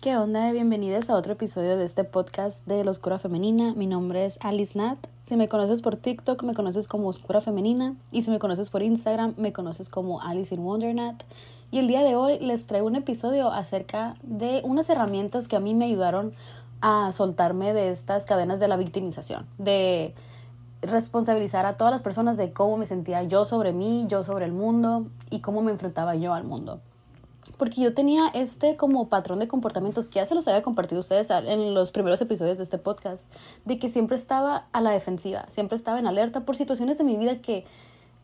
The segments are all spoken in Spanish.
¿Qué onda? Bienvenidos a otro episodio de este podcast de La Oscura Femenina. Mi nombre es Alice Nat. Si me conoces por TikTok, me conoces como Oscura Femenina. Y si me conoces por Instagram, me conoces como Alice in Wonder Nat. Y el día de hoy les traigo un episodio acerca de unas herramientas que a mí me ayudaron a soltarme de estas cadenas de la victimización. De responsabilizar a todas las personas de cómo me sentía yo sobre mí, yo sobre el mundo y cómo me enfrentaba yo al mundo porque yo tenía este como patrón de comportamientos que ya se los había compartido ustedes en los primeros episodios de este podcast, de que siempre estaba a la defensiva, siempre estaba en alerta por situaciones de mi vida que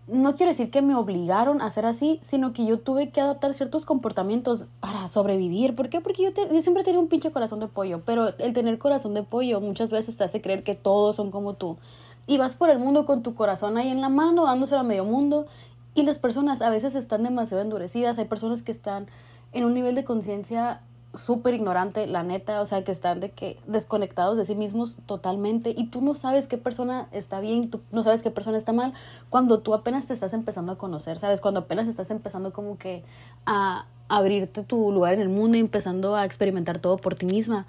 no quiero decir que me obligaron a ser así, sino que yo tuve que adaptar ciertos comportamientos para sobrevivir. ¿Por qué? Porque yo, yo siempre tenía un pinche corazón de pollo, pero el tener corazón de pollo muchas veces te hace creer que todos son como tú. Y vas por el mundo con tu corazón ahí en la mano, dándoselo a medio mundo, y las personas a veces están demasiado endurecidas, hay personas que están en un nivel de conciencia súper ignorante, la neta, o sea, que están de que desconectados de sí mismos totalmente y tú no sabes qué persona está bien, tú no sabes qué persona está mal cuando tú apenas te estás empezando a conocer, ¿sabes? Cuando apenas estás empezando como que a abrirte tu lugar en el mundo y empezando a experimentar todo por ti misma.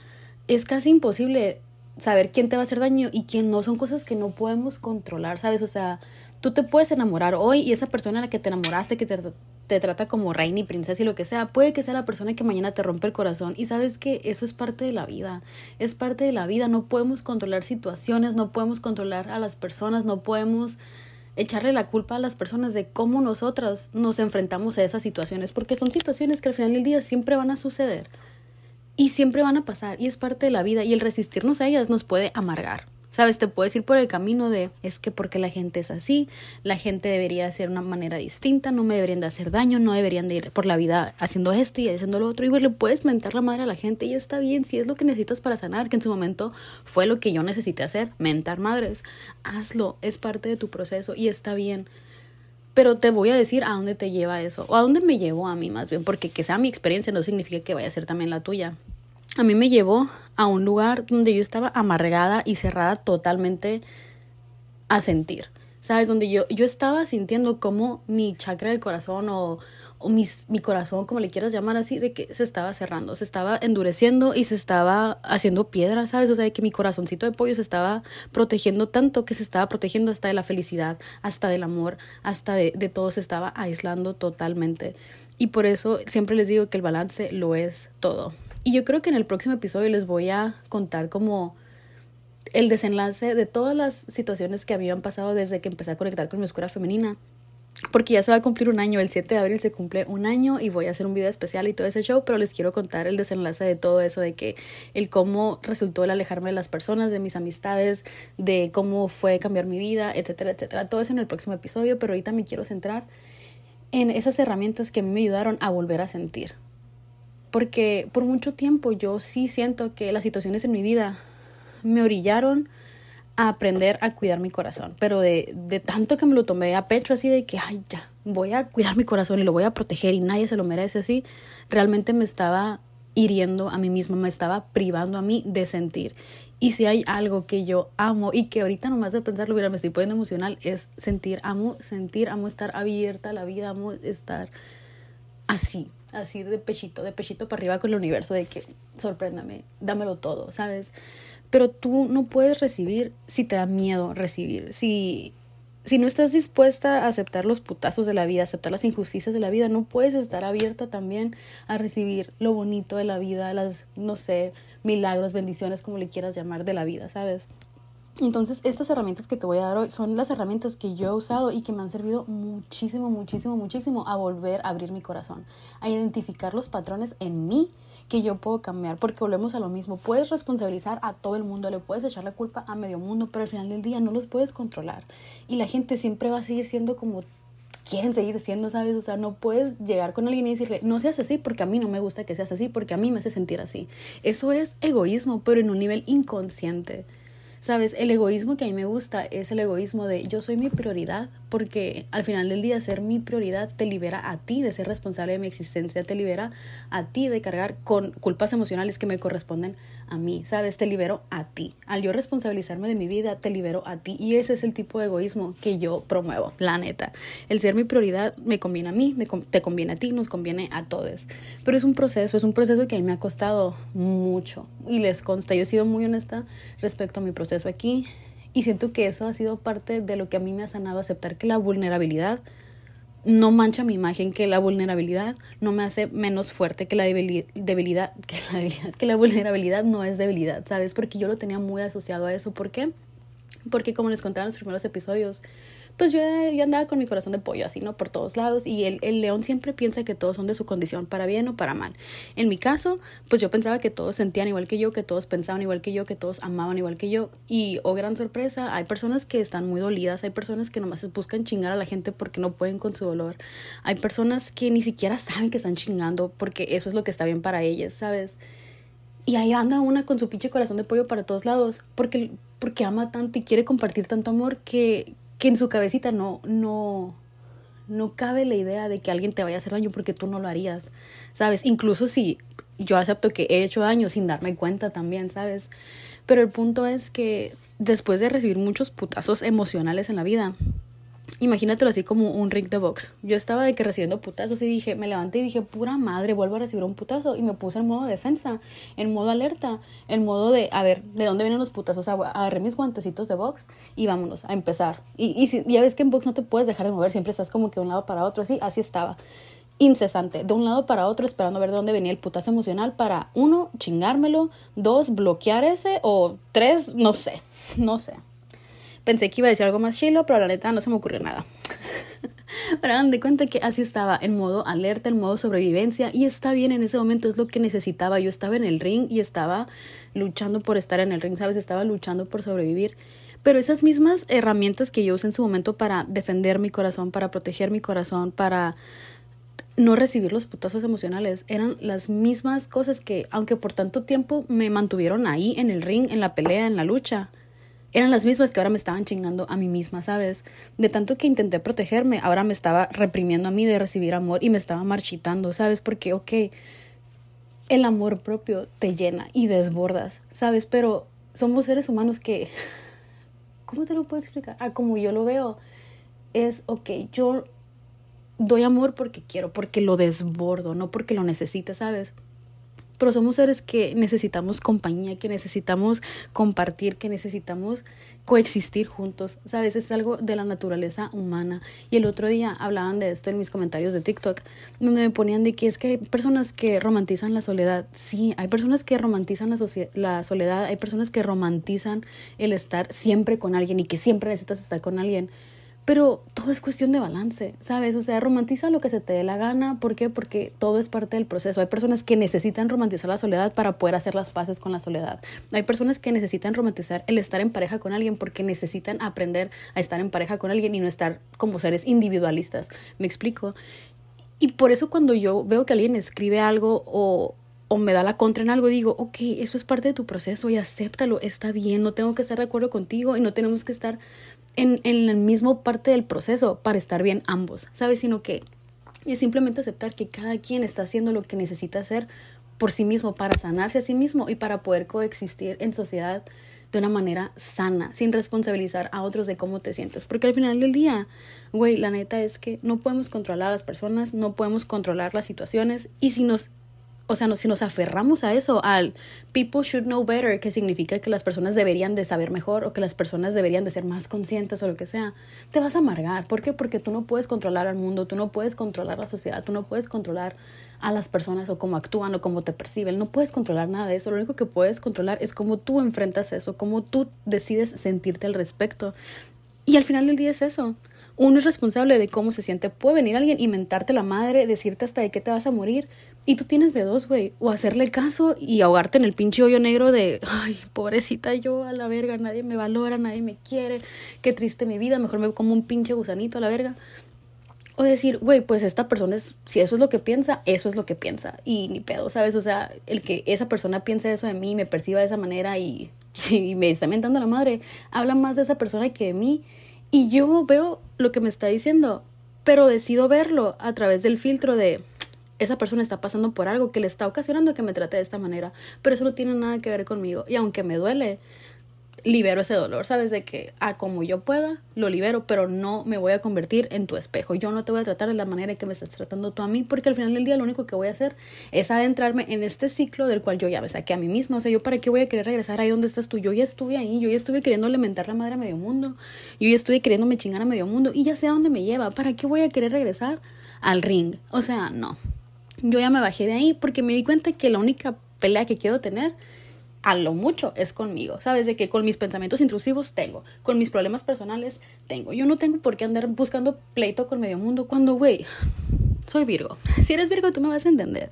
Es casi imposible saber quién te va a hacer daño y quién no, son cosas que no podemos controlar, ¿sabes? O sea, tú te puedes enamorar hoy y esa persona a la que te enamoraste, que te, te trata como reina y princesa y lo que sea, puede que sea la persona que mañana te rompe el corazón. Y sabes que eso es parte de la vida, es parte de la vida. No podemos controlar situaciones, no podemos controlar a las personas, no podemos echarle la culpa a las personas de cómo nosotras nos enfrentamos a esas situaciones, porque son situaciones que al final del día siempre van a suceder y siempre van a pasar y es parte de la vida y el resistirnos a ellas nos puede amargar. Sabes, te puedes ir por el camino de es que porque la gente es así, la gente debería ser de una manera distinta, no me deberían de hacer daño, no deberían de ir por la vida haciendo esto y haciendo lo otro. Y pues le puedes mentar la madre a la gente y está bien, si es lo que necesitas para sanar, que en su momento fue lo que yo necesité hacer, mentar madres. Hazlo, es parte de tu proceso y está bien. Pero te voy a decir a dónde te lleva eso, o a dónde me llevó a mí más bien, porque que sea mi experiencia no significa que vaya a ser también la tuya a mí me llevó a un lugar donde yo estaba amargada y cerrada totalmente a sentir. ¿Sabes? Donde yo, yo estaba sintiendo como mi chakra del corazón o, mi corazón, como le quieras llamar así, de que se estaba cerrando, se estaba endureciendo y se estaba haciendo piedra, ¿sabes? O sea, de que mi corazoncito de pollo se estaba protegiendo tanto que se estaba protegiendo hasta de la felicidad, hasta del amor, hasta de, de todo, se estaba aislando totalmente. Y por eso siempre les digo que el balance lo es todo. Y yo creo que en el próximo episodio les voy a contar como el desenlace de todas las situaciones que habían pasado desde que empecé a conectar con mi oscura femenina. Porque ya se va a cumplir un año, el 7 de abril se cumple un año y voy a hacer un video especial y todo ese show, pero les quiero contar el desenlace de todo eso, de que el cómo resultó el alejarme de las personas, de mis amistades, de cómo fue cambiar mi vida, etcétera, etcétera. Todo eso en el próximo episodio, pero ahorita me quiero centrar en esas herramientas que me ayudaron a volver a sentir, porque por mucho tiempo yo sí siento que las situaciones en mi vida me orillaron a aprender a cuidar mi corazón, pero de, tanto que me lo tomé a pecho así de que, ay, ya, voy a cuidar mi corazón y lo voy a proteger y nadie se lo merece así, realmente me estaba hiriendo a mí misma, me estaba privando a mí de sentir. Y si hay algo que yo amo y que ahorita nomás de pensarlo, mira, me estoy poniendo emocional, es sentir, amo sentir, amo estar abierta a la vida, amo estar así, así de pechito, de pechito para arriba con el universo, de que sorpréndame, dámelo todo, ¿sabes? Pero tú no puedes recibir si te da miedo recibir, si, si no estás dispuesta a aceptar los putazos de la vida, aceptar las injusticias de la vida, no puedes estar abierta también a recibir lo bonito de la vida, las, no sé, milagros, bendiciones, como le quieras llamar, de la vida, ¿sabes? Entonces, estas herramientas que te voy a dar hoy son las herramientas que yo he usado y que me han servido muchísimo, muchísimo, muchísimo a volver a abrir mi corazón, a identificar los patrones en mí que yo puedo cambiar, porque volvemos a lo mismo, puedes responsabilizar a todo el mundo, le puedes echar la culpa a medio mundo, pero al final del día no los puedes controlar y la gente siempre va a seguir siendo como quieren seguir siendo, ¿sabes? O sea, no puedes llegar con alguien y decirle, no seas así porque a mí no me gusta que seas así, porque a mí me hace sentir así. Eso es egoísmo, pero en un nivel inconsciente. Sabes, el egoísmo que a mí me gusta es el egoísmo de yo soy mi prioridad, porque al final del día ser mi prioridad te libera a ti de ser responsable de mi existencia, te libera a ti de cargar con culpas emocionales que me corresponden a mí, ¿sabes? Te libero a ti. Al yo responsabilizarme de mi vida, te libero a ti. Y ese es el tipo de egoísmo que yo promuevo, la neta. El ser mi prioridad me conviene a mí, me, te conviene a ti, nos conviene a todos. Pero es un proceso, es un proceso que a mí me ha costado mucho. Y les consta, yo he sido muy honesta respecto a mi proceso aquí. Y siento que eso ha sido parte de lo que a mí me ha sanado aceptar que la vulnerabilidad no mancha mi imagen, que la vulnerabilidad no me hace menos fuerte que la debilidad, que la, debilidad, que la vulnerabilidad no es debilidad, ¿sabes? Porque yo lo tenía muy asociado a eso. ¿Por qué? Porque como les contaba en los primeros episodios, pues yo, yo, andaba con mi corazón de pollo así, ¿no? Por todos lados. Y el, el, león siempre piensa que todos son de su condición, para bien o para mal. En mi caso, pues yo pensaba que todos sentían igual que yo, que todos pensaban igual que yo, que todos amaban igual que yo. Y, oh gran sorpresa, hay personas que están muy dolidas, hay personas que nomás buscan chingar a la gente porque no pueden con su dolor. Hay personas que ni siquiera saben que están chingando porque eso es lo que está bien para ellas, ¿sabes? Y ahí anda una con su pinche corazón de pollo para todos lados, porque, porque ama tanto y quiere compartir tanto amor que, que en su cabecita no, no, no cabe la idea de que alguien te vaya a hacer daño porque tú no lo harías, ¿sabes? Incluso si yo acepto que he hecho daño sin darme cuenta también, ¿sabes? Pero el punto es que después de recibir muchos putazos emocionales en la vida, imagínatelo así como un ring de box. Yo estaba de que recibiendo putazos y dije, me levanté y dije, pura madre, vuelvo a recibir un putazo. Y me puse en modo defensa, en modo alerta, en modo de, a ver, ¿de dónde vienen los putazos? Agarré mis guantecitos de box y vámonos a empezar. Y, y si, ya ves que en box no te puedes dejar de mover, siempre estás como que de un lado para otro, así, así estaba. Incesante, de un lado para otro, esperando a ver de dónde venía el putazo emocional para, uno, chingármelo, dos, bloquear ese, o tres, no sé, no sé. Pensé que iba a decir algo más chilo, pero la neta no se me ocurrió nada. pero hagan de cuenta que así estaba, en modo alerta, en modo sobrevivencia, y está bien en ese momento, es lo que necesitaba. Yo estaba en el ring y estaba luchando por estar en el ring, ¿sabes? Estaba luchando por sobrevivir. Pero esas mismas herramientas que yo usé en su momento para defender mi corazón, para proteger mi corazón, para no recibir los putazos emocionales, eran las mismas cosas que, aunque por tanto tiempo me mantuvieron ahí en el ring, en la pelea, en la lucha, eran las mismas que ahora me estaban chingando a mí misma, ¿sabes? De tanto que intenté protegerme, ahora me estaba reprimiendo a mí de recibir amor y me estaba marchitando, ¿sabes? Porque, ok, el amor propio te llena y desbordas, ¿sabes? Pero somos seres humanos que, ¿cómo te lo puedo explicar? Ah, como yo lo veo, es, ok, yo doy amor porque quiero, porque lo desbordo, no porque lo necesite, ¿sabes? Pero somos seres que necesitamos compañía, que necesitamos compartir, que necesitamos coexistir juntos, ¿sabes? Es algo de la naturaleza humana. Y el otro día hablaban de esto en mis comentarios de TikTok, donde me ponían de que es que hay personas que romantizan la soledad. Sí, hay personas que romantizan la, la soledad, hay personas que romantizan el estar siempre con alguien y que siempre necesitas estar con alguien. Pero todo es cuestión de balance, ¿sabes? O sea, romantiza lo que se te dé la gana. ¿Por qué? Porque todo es parte del proceso. Hay personas que necesitan romantizar la soledad para poder hacer las paces con la soledad. Hay personas que necesitan romantizar el estar en pareja con alguien porque necesitan aprender a estar en pareja con alguien y no estar como seres individualistas. ¿Me explico? Y por eso cuando yo veo que alguien escribe algo o, o me da la contra en algo, digo, ok, eso es parte de tu proceso y acéptalo, está bien, no tengo que estar de acuerdo contigo y no tenemos que estar en, en la misma parte del proceso para estar bien ambos, ¿sabes? Sino que es simplemente aceptar que cada quien está haciendo lo que necesita hacer por sí mismo, para sanarse a sí mismo y para poder coexistir en sociedad de una manera sana, sin responsabilizar a otros de cómo te sientes. Porque al final del día, güey, la neta es que no podemos controlar a las personas, no podemos controlar las situaciones y si nos o sea, si nos aferramos a eso, al people should know better, que significa que las personas deberían de saber mejor o que las personas deberían de ser más conscientes o lo que sea, te vas a amargar. ¿Por qué? Porque tú no puedes controlar al mundo, tú no puedes controlar la sociedad, tú no puedes controlar a las personas o cómo actúan o cómo te perciben. No puedes controlar nada de eso. Lo único que puedes controlar es cómo tú enfrentas eso, cómo tú decides sentirte al respecto. Y al final del día es eso uno es responsable de cómo se siente. Puede venir alguien y mentarte la madre, decirte hasta de qué te vas a morir. Y tú tienes de dos, güey. O hacerle caso y ahogarte en el pinche hoyo negro de, ay, pobrecita yo, a la verga, nadie me valora, nadie me quiere, qué triste mi vida, mejor me como un pinche gusanito a la verga. O decir, güey, pues esta persona es, si eso es lo que piensa, eso es lo que piensa. Y ni pedo, ¿sabes? O sea, el que esa persona piense eso de mí, me perciba de esa manera y, y me está mentando la madre, habla más de esa persona que de mí y yo veo lo que me está diciendo, pero decido verlo a través del filtro de, esa persona está pasando por algo que le está ocasionando que me trate de esta manera, pero eso no tiene nada que ver conmigo. Y aunque me duele, libero ese dolor, ¿sabes? De que a como yo pueda, lo libero, pero no me voy a convertir en tu espejo. Yo no te voy a tratar de la manera en que me estás tratando tú a mí, porque al final del día lo único que voy a hacer es adentrarme en este ciclo del cual yo ya me saqué a mí misma. O sea, yo para qué voy a querer regresar ahí donde estás tú. Yo ya estuve ahí, yo ya estuve queriendo alimentar la madre a medio mundo, yo ya estuve queriéndome chingar a medio mundo y ya sé a dónde me lleva. ¿Para qué voy a querer regresar al ring? O sea, no. Yo ya me bajé de ahí porque me di cuenta que la única pelea que quiero tener a lo mucho es conmigo, ¿sabes? De que con mis pensamientos intrusivos tengo, con mis problemas personales tengo. Yo no tengo por qué andar buscando pleito con medio mundo cuando, güey, soy Virgo. Si eres Virgo, tú me vas a entender.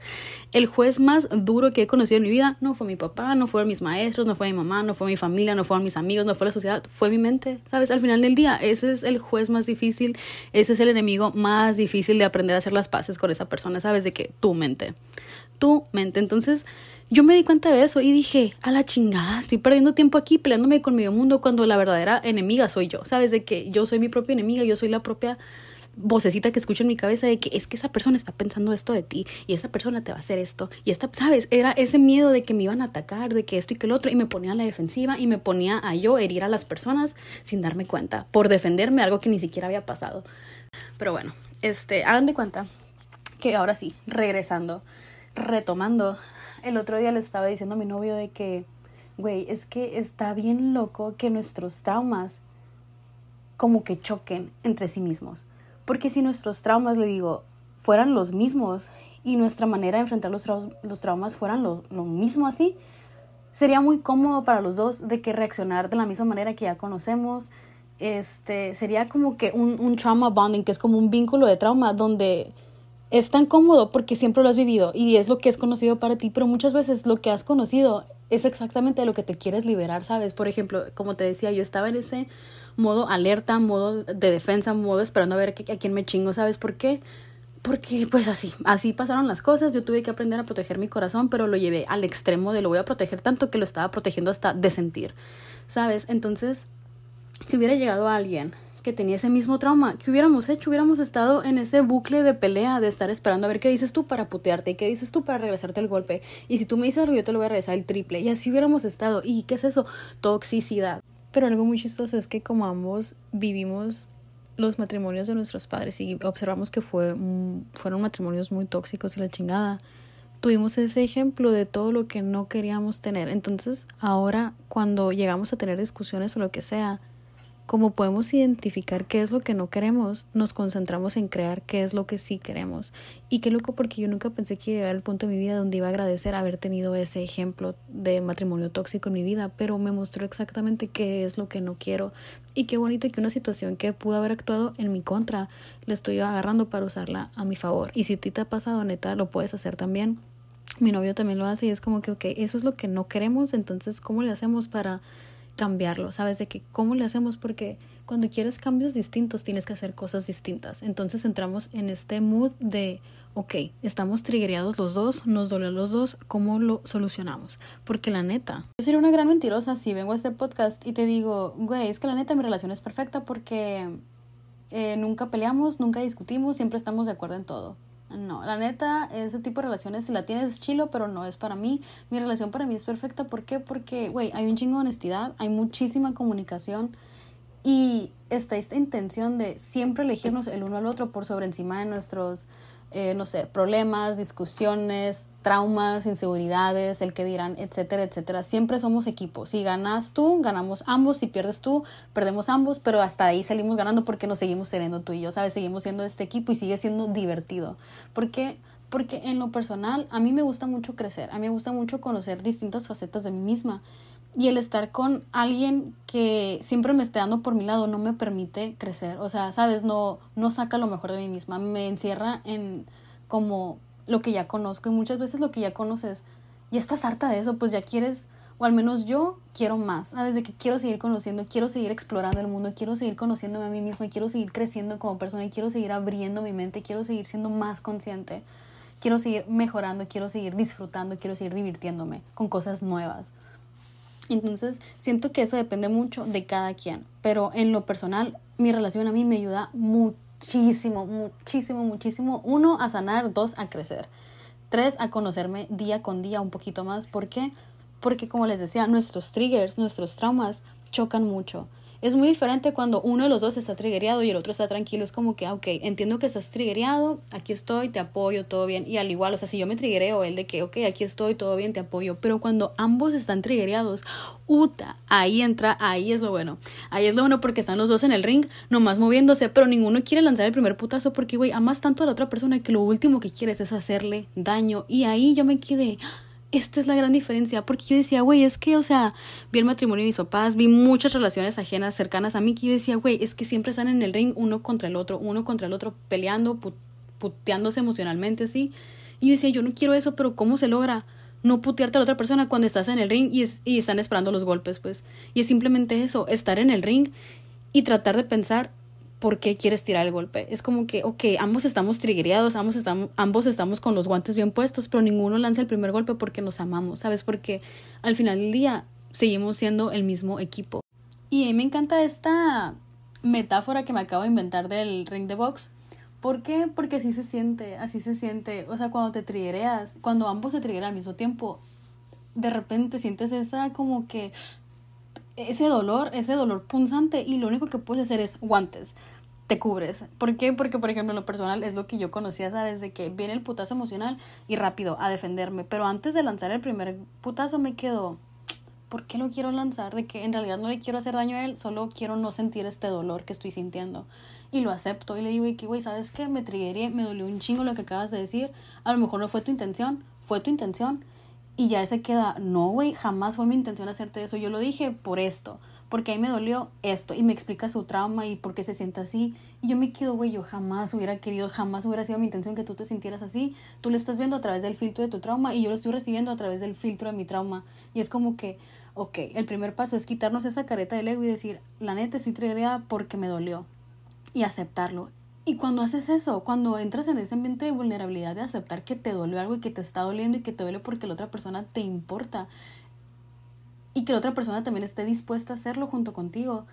El juez más duro que he conocido en mi vida no fue mi papá, no fueron mis maestros, no fue mi mamá, no fue mi familia, no fueron mis amigos, no fue la sociedad, fue mi mente. ¿Sabes? Al final del día, ese es el juez más difícil, ese es el enemigo más difícil de aprender a hacer las paces con esa persona, ¿sabes? De que tu mente, tu mente. Entonces, yo me di cuenta de eso y dije, a la chingada, estoy perdiendo tiempo aquí peleándome con medio mundo cuando la verdadera enemiga soy yo. ¿Sabes? De que yo soy mi propia enemiga, yo soy la propia vocecita que escucho en mi cabeza de que es que esa persona está pensando esto de ti y esa persona te va a hacer esto y esta, ¿sabes? Era ese miedo de que me iban a atacar, de que esto y que el otro y me ponía a la defensiva y me ponía a yo herir a las personas sin darme cuenta, por defenderme algo que ni siquiera había pasado. Pero bueno, este, hagan de cuenta que ahora sí, regresando, retomando el otro día le estaba diciendo a mi novio de que, güey, es que está bien loco que nuestros traumas como que choquen entre sí mismos. Porque si nuestros traumas, le digo, fueran los mismos y nuestra manera de enfrentar los, los traumas fueran lo, lo mismo así, sería muy cómodo para los dos de que reaccionar de la misma manera que ya conocemos. Este sería como que un, un trauma bonding, que es como un vínculo de trauma donde es tan cómodo porque siempre lo has vivido y es lo que es conocido para ti, pero muchas veces lo que has conocido es exactamente lo que te quieres liberar, ¿sabes? Por ejemplo, como te decía, yo estaba en ese modo alerta, modo de defensa, modo esperando a ver a quién me chingo, ¿sabes por qué? Porque pues así, así pasaron las cosas, yo tuve que aprender a proteger mi corazón, pero lo llevé al extremo de lo voy a proteger tanto que lo estaba protegiendo hasta de sentir, ¿sabes? Entonces, si hubiera llegado a alguien que tenía ese mismo trauma. ¿Qué hubiéramos hecho? Hubiéramos estado en ese bucle de pelea, de estar esperando a ver qué dices tú para putearte y qué dices tú para regresarte el golpe. Y si tú me dices algo, yo te lo voy a regresar el triple. Y así hubiéramos estado. ¿Y qué es eso? Toxicidad. Pero algo muy chistoso es que como ambos vivimos los matrimonios de nuestros padres y observamos que fue, fueron matrimonios muy tóxicos y la chingada, tuvimos ese ejemplo de todo lo que no queríamos tener. Entonces ahora cuando llegamos a tener discusiones o lo que sea, como podemos identificar qué es lo que no queremos, nos concentramos en crear qué es lo que sí queremos. Y qué loco porque yo nunca pensé que iba al punto de mi vida donde iba a agradecer haber tenido ese ejemplo de matrimonio tóxico en mi vida, pero me mostró exactamente qué es lo que no quiero. Y qué bonito que una situación que pudo haber actuado en mi contra, la estoy agarrando para usarla a mi favor. Y si a ti te ha pasado, neta, lo puedes hacer también. Mi novio también lo hace y es como que, ok, eso es lo que no queremos, entonces, ¿cómo le hacemos para cambiarlo, ¿sabes? De que cómo le hacemos porque cuando quieres cambios distintos tienes que hacer cosas distintas. Entonces entramos en este mood de, ok, estamos triggereados los dos, nos duele los dos, ¿cómo lo solucionamos? Porque la neta, yo sería una gran mentirosa si vengo a este podcast y te digo, güey, es que la neta mi relación es perfecta porque eh, nunca peleamos, nunca discutimos, siempre estamos de acuerdo en todo. No, la neta, ese tipo de relaciones, si la tienes chilo, pero no es para mí. Mi relación para mí es perfecta. ¿Por qué? Porque, güey, hay un chingo de honestidad, hay muchísima comunicación y está esta intención de siempre elegirnos el uno al otro por sobre encima de nuestros eh, no sé, problemas, discusiones, traumas, inseguridades, el que dirán, etcétera, etcétera. Siempre somos equipos. Si ganas tú, ganamos ambos. Si pierdes tú, perdemos ambos. Pero hasta ahí salimos ganando porque nos seguimos teniendo tú y yo, ¿sabes? Seguimos siendo este equipo y sigue siendo divertido. Porque porque en lo personal a mí me gusta mucho crecer, a mí me gusta mucho conocer distintas facetas de mí misma y el estar con alguien que siempre me esté dando por mi lado no me permite crecer, o sea, sabes, no no saca lo mejor de mí misma, me encierra en como lo que ya conozco y muchas veces lo que ya conoces ya estás harta de eso, pues ya quieres o al menos yo quiero más, ¿sabes? De que quiero seguir conociendo, quiero seguir explorando el mundo, quiero seguir conociéndome a mí misma, quiero seguir creciendo como persona y quiero seguir abriendo mi mente, quiero seguir siendo más consciente quiero seguir mejorando, quiero seguir disfrutando, quiero seguir divirtiéndome con cosas nuevas. Entonces, siento que eso depende mucho de cada quien, pero en lo personal, mi relación a mí me ayuda muchísimo muchísimo, muchísimo. Uno, a sanar. Dos, a crecer. Tres, a conocerme día con día un poquito más. ¿Por qué? Porque como les decía, nuestros triggers, nuestros traumas chocan mucho. Es muy diferente cuando uno de los dos está triggereado y el otro está tranquilo. Es como que, ah, ok, entiendo que estás triggereado, aquí estoy, te apoyo, todo bien. Y al igual, o sea, si yo me triggereo, él de que, ok, aquí estoy, todo bien, te apoyo. Pero cuando ambos están triggereados, uta, ahí entra, ahí es lo bueno. Ahí es lo bueno porque están los dos en el ring, nomás moviéndose, pero ninguno quiere lanzar el primer putazo porque, güey, amas tanto a la otra persona que lo último que quieres es hacerle daño. Y ahí yo me quedé esta es la gran diferencia, porque yo decía, güey, es que, o sea, vi el matrimonio de mis papás, vi muchas relaciones ajenas cercanas a mí, que yo decía, güey, es que siempre están en el ring uno contra el otro, uno contra el otro, peleando, puteándose emocionalmente, sí. Y yo decía, yo no quiero eso, pero ¿cómo se logra? No putearte a la otra persona cuando estás en el ring y, y están esperando los golpes, pues. Y es simplemente eso, estar en el ring y tratar de pensar, por qué quieres tirar el golpe. Es como que, ok, ambos estamos triggereados, ambos estamos, ambos estamos con los guantes bien puestos, pero ninguno lanza el primer golpe porque nos amamos, ¿sabes? Porque al final del día seguimos siendo el mismo equipo. Y a mí me encanta esta metáfora que me acabo de inventar del ring de box. ¿Por qué? Porque así se siente, así se siente. O sea, cuando te triggereas, cuando ambos se triggeran al mismo tiempo, de repente sientes esa como que ese dolor, ese dolor punzante y lo único que puedes hacer es guantes. Te cubres. ¿Por qué? Porque, por ejemplo, lo personal es lo que yo conocía, ¿sabes? De que viene el putazo emocional y rápido a defenderme. Pero antes de lanzar el primer putazo me quedo, ¿por qué lo quiero lanzar? De que en realidad no le quiero hacer daño a él, solo quiero no sentir este dolor que estoy sintiendo. Y lo acepto y le digo, y que, güey, ¿sabes qué? Me trigué, me dolió un chingo lo que acabas de decir. A lo mejor no fue tu intención, fue tu intención y ya se queda, no, güey, jamás fue mi intención hacerte eso. Yo lo dije por esto, porque ahí me dolió esto. Y me explica su trauma y por qué se siente así. Y yo me quedo, güey, yo jamás hubiera querido, jamás hubiera sido mi intención que tú te sintieras así. Tú lo estás viendo a través del filtro de tu trauma y yo lo estoy recibiendo a través del filtro de mi trauma. Y es como que, ok, el primer paso es quitarnos esa careta del ego y decir, la neta, estoy triggerada porque me dolió. Y aceptarlo. Y cuando haces eso, cuando entras en ese ambiente de vulnerabilidad, de aceptar que te dolió algo y que te está doliendo y que te duele porque la otra persona te importa y que la otra persona también esté dispuesta a hacerlo junto contigo,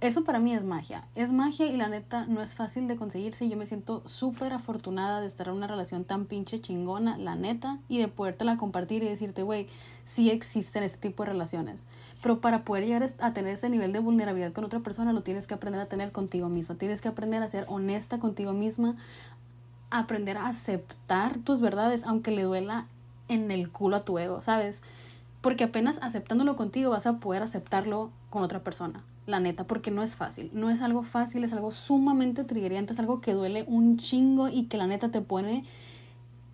eso para mí es magia. Es magia y la neta no es fácil de conseguirse. Y yo me siento súper afortunada de estar en una relación tan pinche chingona, la neta, y de podértela compartir y decirte, güey, sí existen este tipo de relaciones. Pero para poder llegar a tener ese nivel de vulnerabilidad con otra persona, lo tienes que aprender a tener contigo mismo. Tienes que aprender a ser honesta contigo misma, aprender a aceptar tus verdades, aunque le duela en el culo a tu ego, ¿sabes? Porque apenas aceptándolo contigo vas a poder aceptarlo con otra persona la neta, porque no es fácil. No es algo fácil, es algo sumamente triggeriante, es algo que duele un chingo y que la neta te pone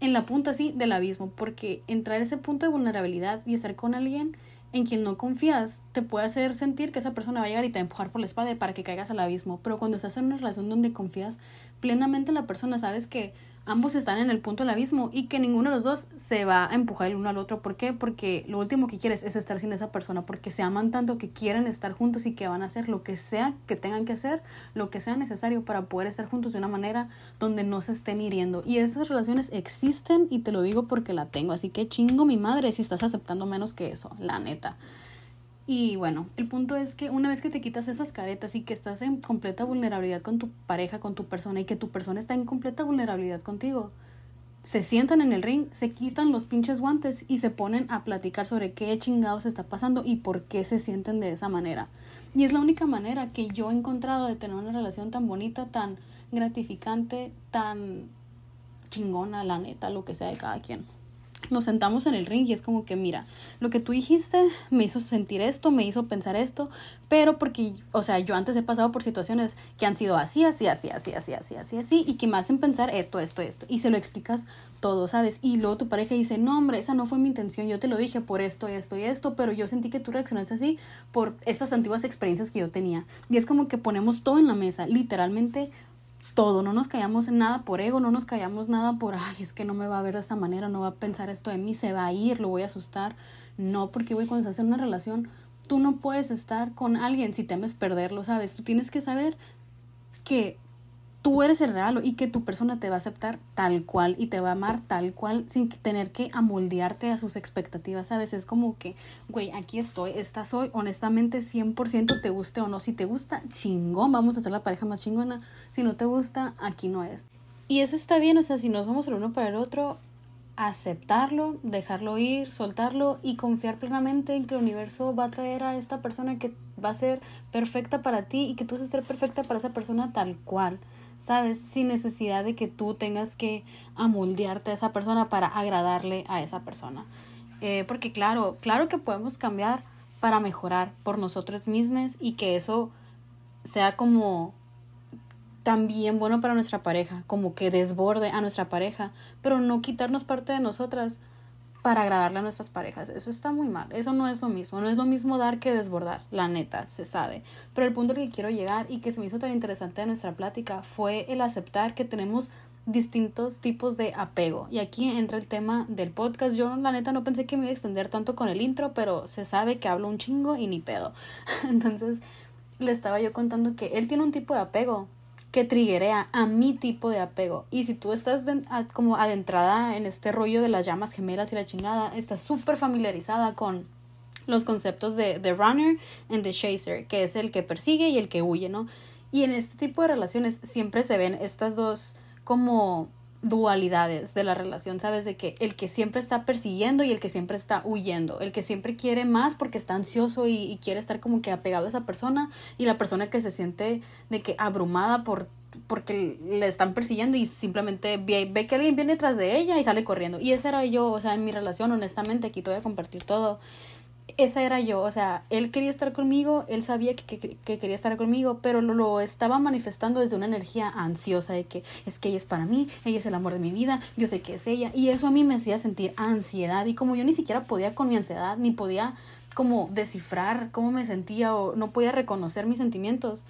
en la punta así del abismo, porque entrar a ese punto de vulnerabilidad y estar con alguien en quien no confías te puede hacer sentir que esa persona va a llegar y te va a empujar por la espalda para que caigas al abismo. Pero cuando estás en una relación donde confías plenamente en la persona, sabes que ambos están en el punto del abismo y que ninguno de los dos se va a empujar el uno al otro. ¿Por qué? Porque lo último que quieres es estar sin esa persona, porque se aman tanto que quieren estar juntos y que van a hacer lo que sea que tengan que hacer, lo que sea necesario para poder estar juntos de una manera donde no se estén hiriendo. Y esas relaciones existen y te lo digo porque la tengo, así que chingo mi madre si estás aceptando menos que eso, la neta. Y bueno, el punto es que una vez que te quitas esas caretas y que estás en completa vulnerabilidad con tu pareja, con tu persona y que tu persona está en completa vulnerabilidad contigo, se sientan en el ring, se quitan los pinches guantes y se ponen a platicar sobre qué chingados está pasando y por qué se sienten de esa manera. Y es la única manera que yo he encontrado de tener una relación tan bonita, tan gratificante, tan chingona, la neta, lo que sea de cada quien nos sentamos en el ring y es como que, mira, lo que tú dijiste me hizo sentir esto, me hizo pensar esto, pero porque, o sea, yo antes he pasado por situaciones que han sido así, así, así, así, así, así, así, así, y que me hacen pensar esto, esto, esto, y se lo explicas todo, ¿sabes? Y luego tu pareja dice, no, hombre, esa no fue mi intención, yo te lo dije por esto, esto y esto, pero yo sentí que tú reaccionaste así por estas antiguas experiencias que yo tenía. Y es como que ponemos todo en la mesa, literalmente todo, no nos callamos nada por ego, no nos callamos nada por, ay, es que no me va a ver de esta manera, no va a pensar esto de mí, se va a ir, lo voy a asustar. No, porque, güey, cuando estás en una relación, tú no puedes estar con alguien si temes perderlo, ¿sabes? Tú tienes que saber que tú eres el regalo y que tu persona te va a aceptar tal cual y te va a amar tal cual sin tener que amoldearte a sus expectativas, ¿sabes? Es como que, güey, aquí estoy, esta soy, honestamente 100% te guste o no. Si te gusta, chingón, vamos a ser la pareja más chingona. Si no te gusta, aquí no es. Y eso está bien, o sea, si no somos el uno para el otro, aceptarlo, dejarlo ir, soltarlo y confiar plenamente en que el universo va a traer a esta persona que va a ser perfecta para ti y que tú vas a ser perfecta para esa persona tal cual. ¿Sabes? Sin necesidad de que tú tengas que amoldearte a esa persona para agradarle a esa persona. Eh, porque claro, claro que podemos cambiar para mejorar por nosotros mismos y que eso sea como también bueno para nuestra pareja, como que desborde a nuestra pareja, pero no quitarnos parte de nosotras para agradarle a nuestras parejas. Eso está muy mal. Eso no es lo mismo. No es lo mismo dar que desbordar. La neta, se sabe. Pero el punto al que quiero llegar y que se me hizo tan interesante de nuestra plática fue el aceptar que tenemos distintos tipos de apego. Y aquí entra el tema del podcast. Yo la neta no pensé que me iba a extender tanto con el intro, pero se sabe que hablo un chingo y ni pedo. Entonces le estaba yo contando que él tiene un tipo de apego que triguea a mi tipo de apego. Y si tú estás como adentrada en este rollo de las llamas gemelas y la chingada, estás súper familiarizada con los conceptos de The Runner and The Chaser, que es el que persigue y el que huye, ¿no? Y en este tipo de relaciones siempre se ven estas dos como dualidades de la relación, ¿sabes? De que el que siempre está persiguiendo y el que siempre está huyendo, el que siempre quiere más porque está ansioso y, y, quiere estar como que apegado a esa persona y la persona que se siente de que abrumada por porque le están persiguiendo y simplemente ve, ve que alguien viene tras de ella y sale corriendo. Y esa era yo, o sea, en mi relación, honestamente, aquí te voy a compartir todo esa era yo, o sea, él quería estar conmigo, él sabía que, que, quería estar conmigo, pero lo, lo, estaba manifestando desde una energía ansiosa de que es que ella es para mí, ella es el amor de mi vida, yo sé que es ella, y eso a mí me hacía sentir ansiedad, y como yo ni siquiera podía con mi ansiedad, ni podía como descifrar cómo me sentía o no podía reconocer mis sentimientos,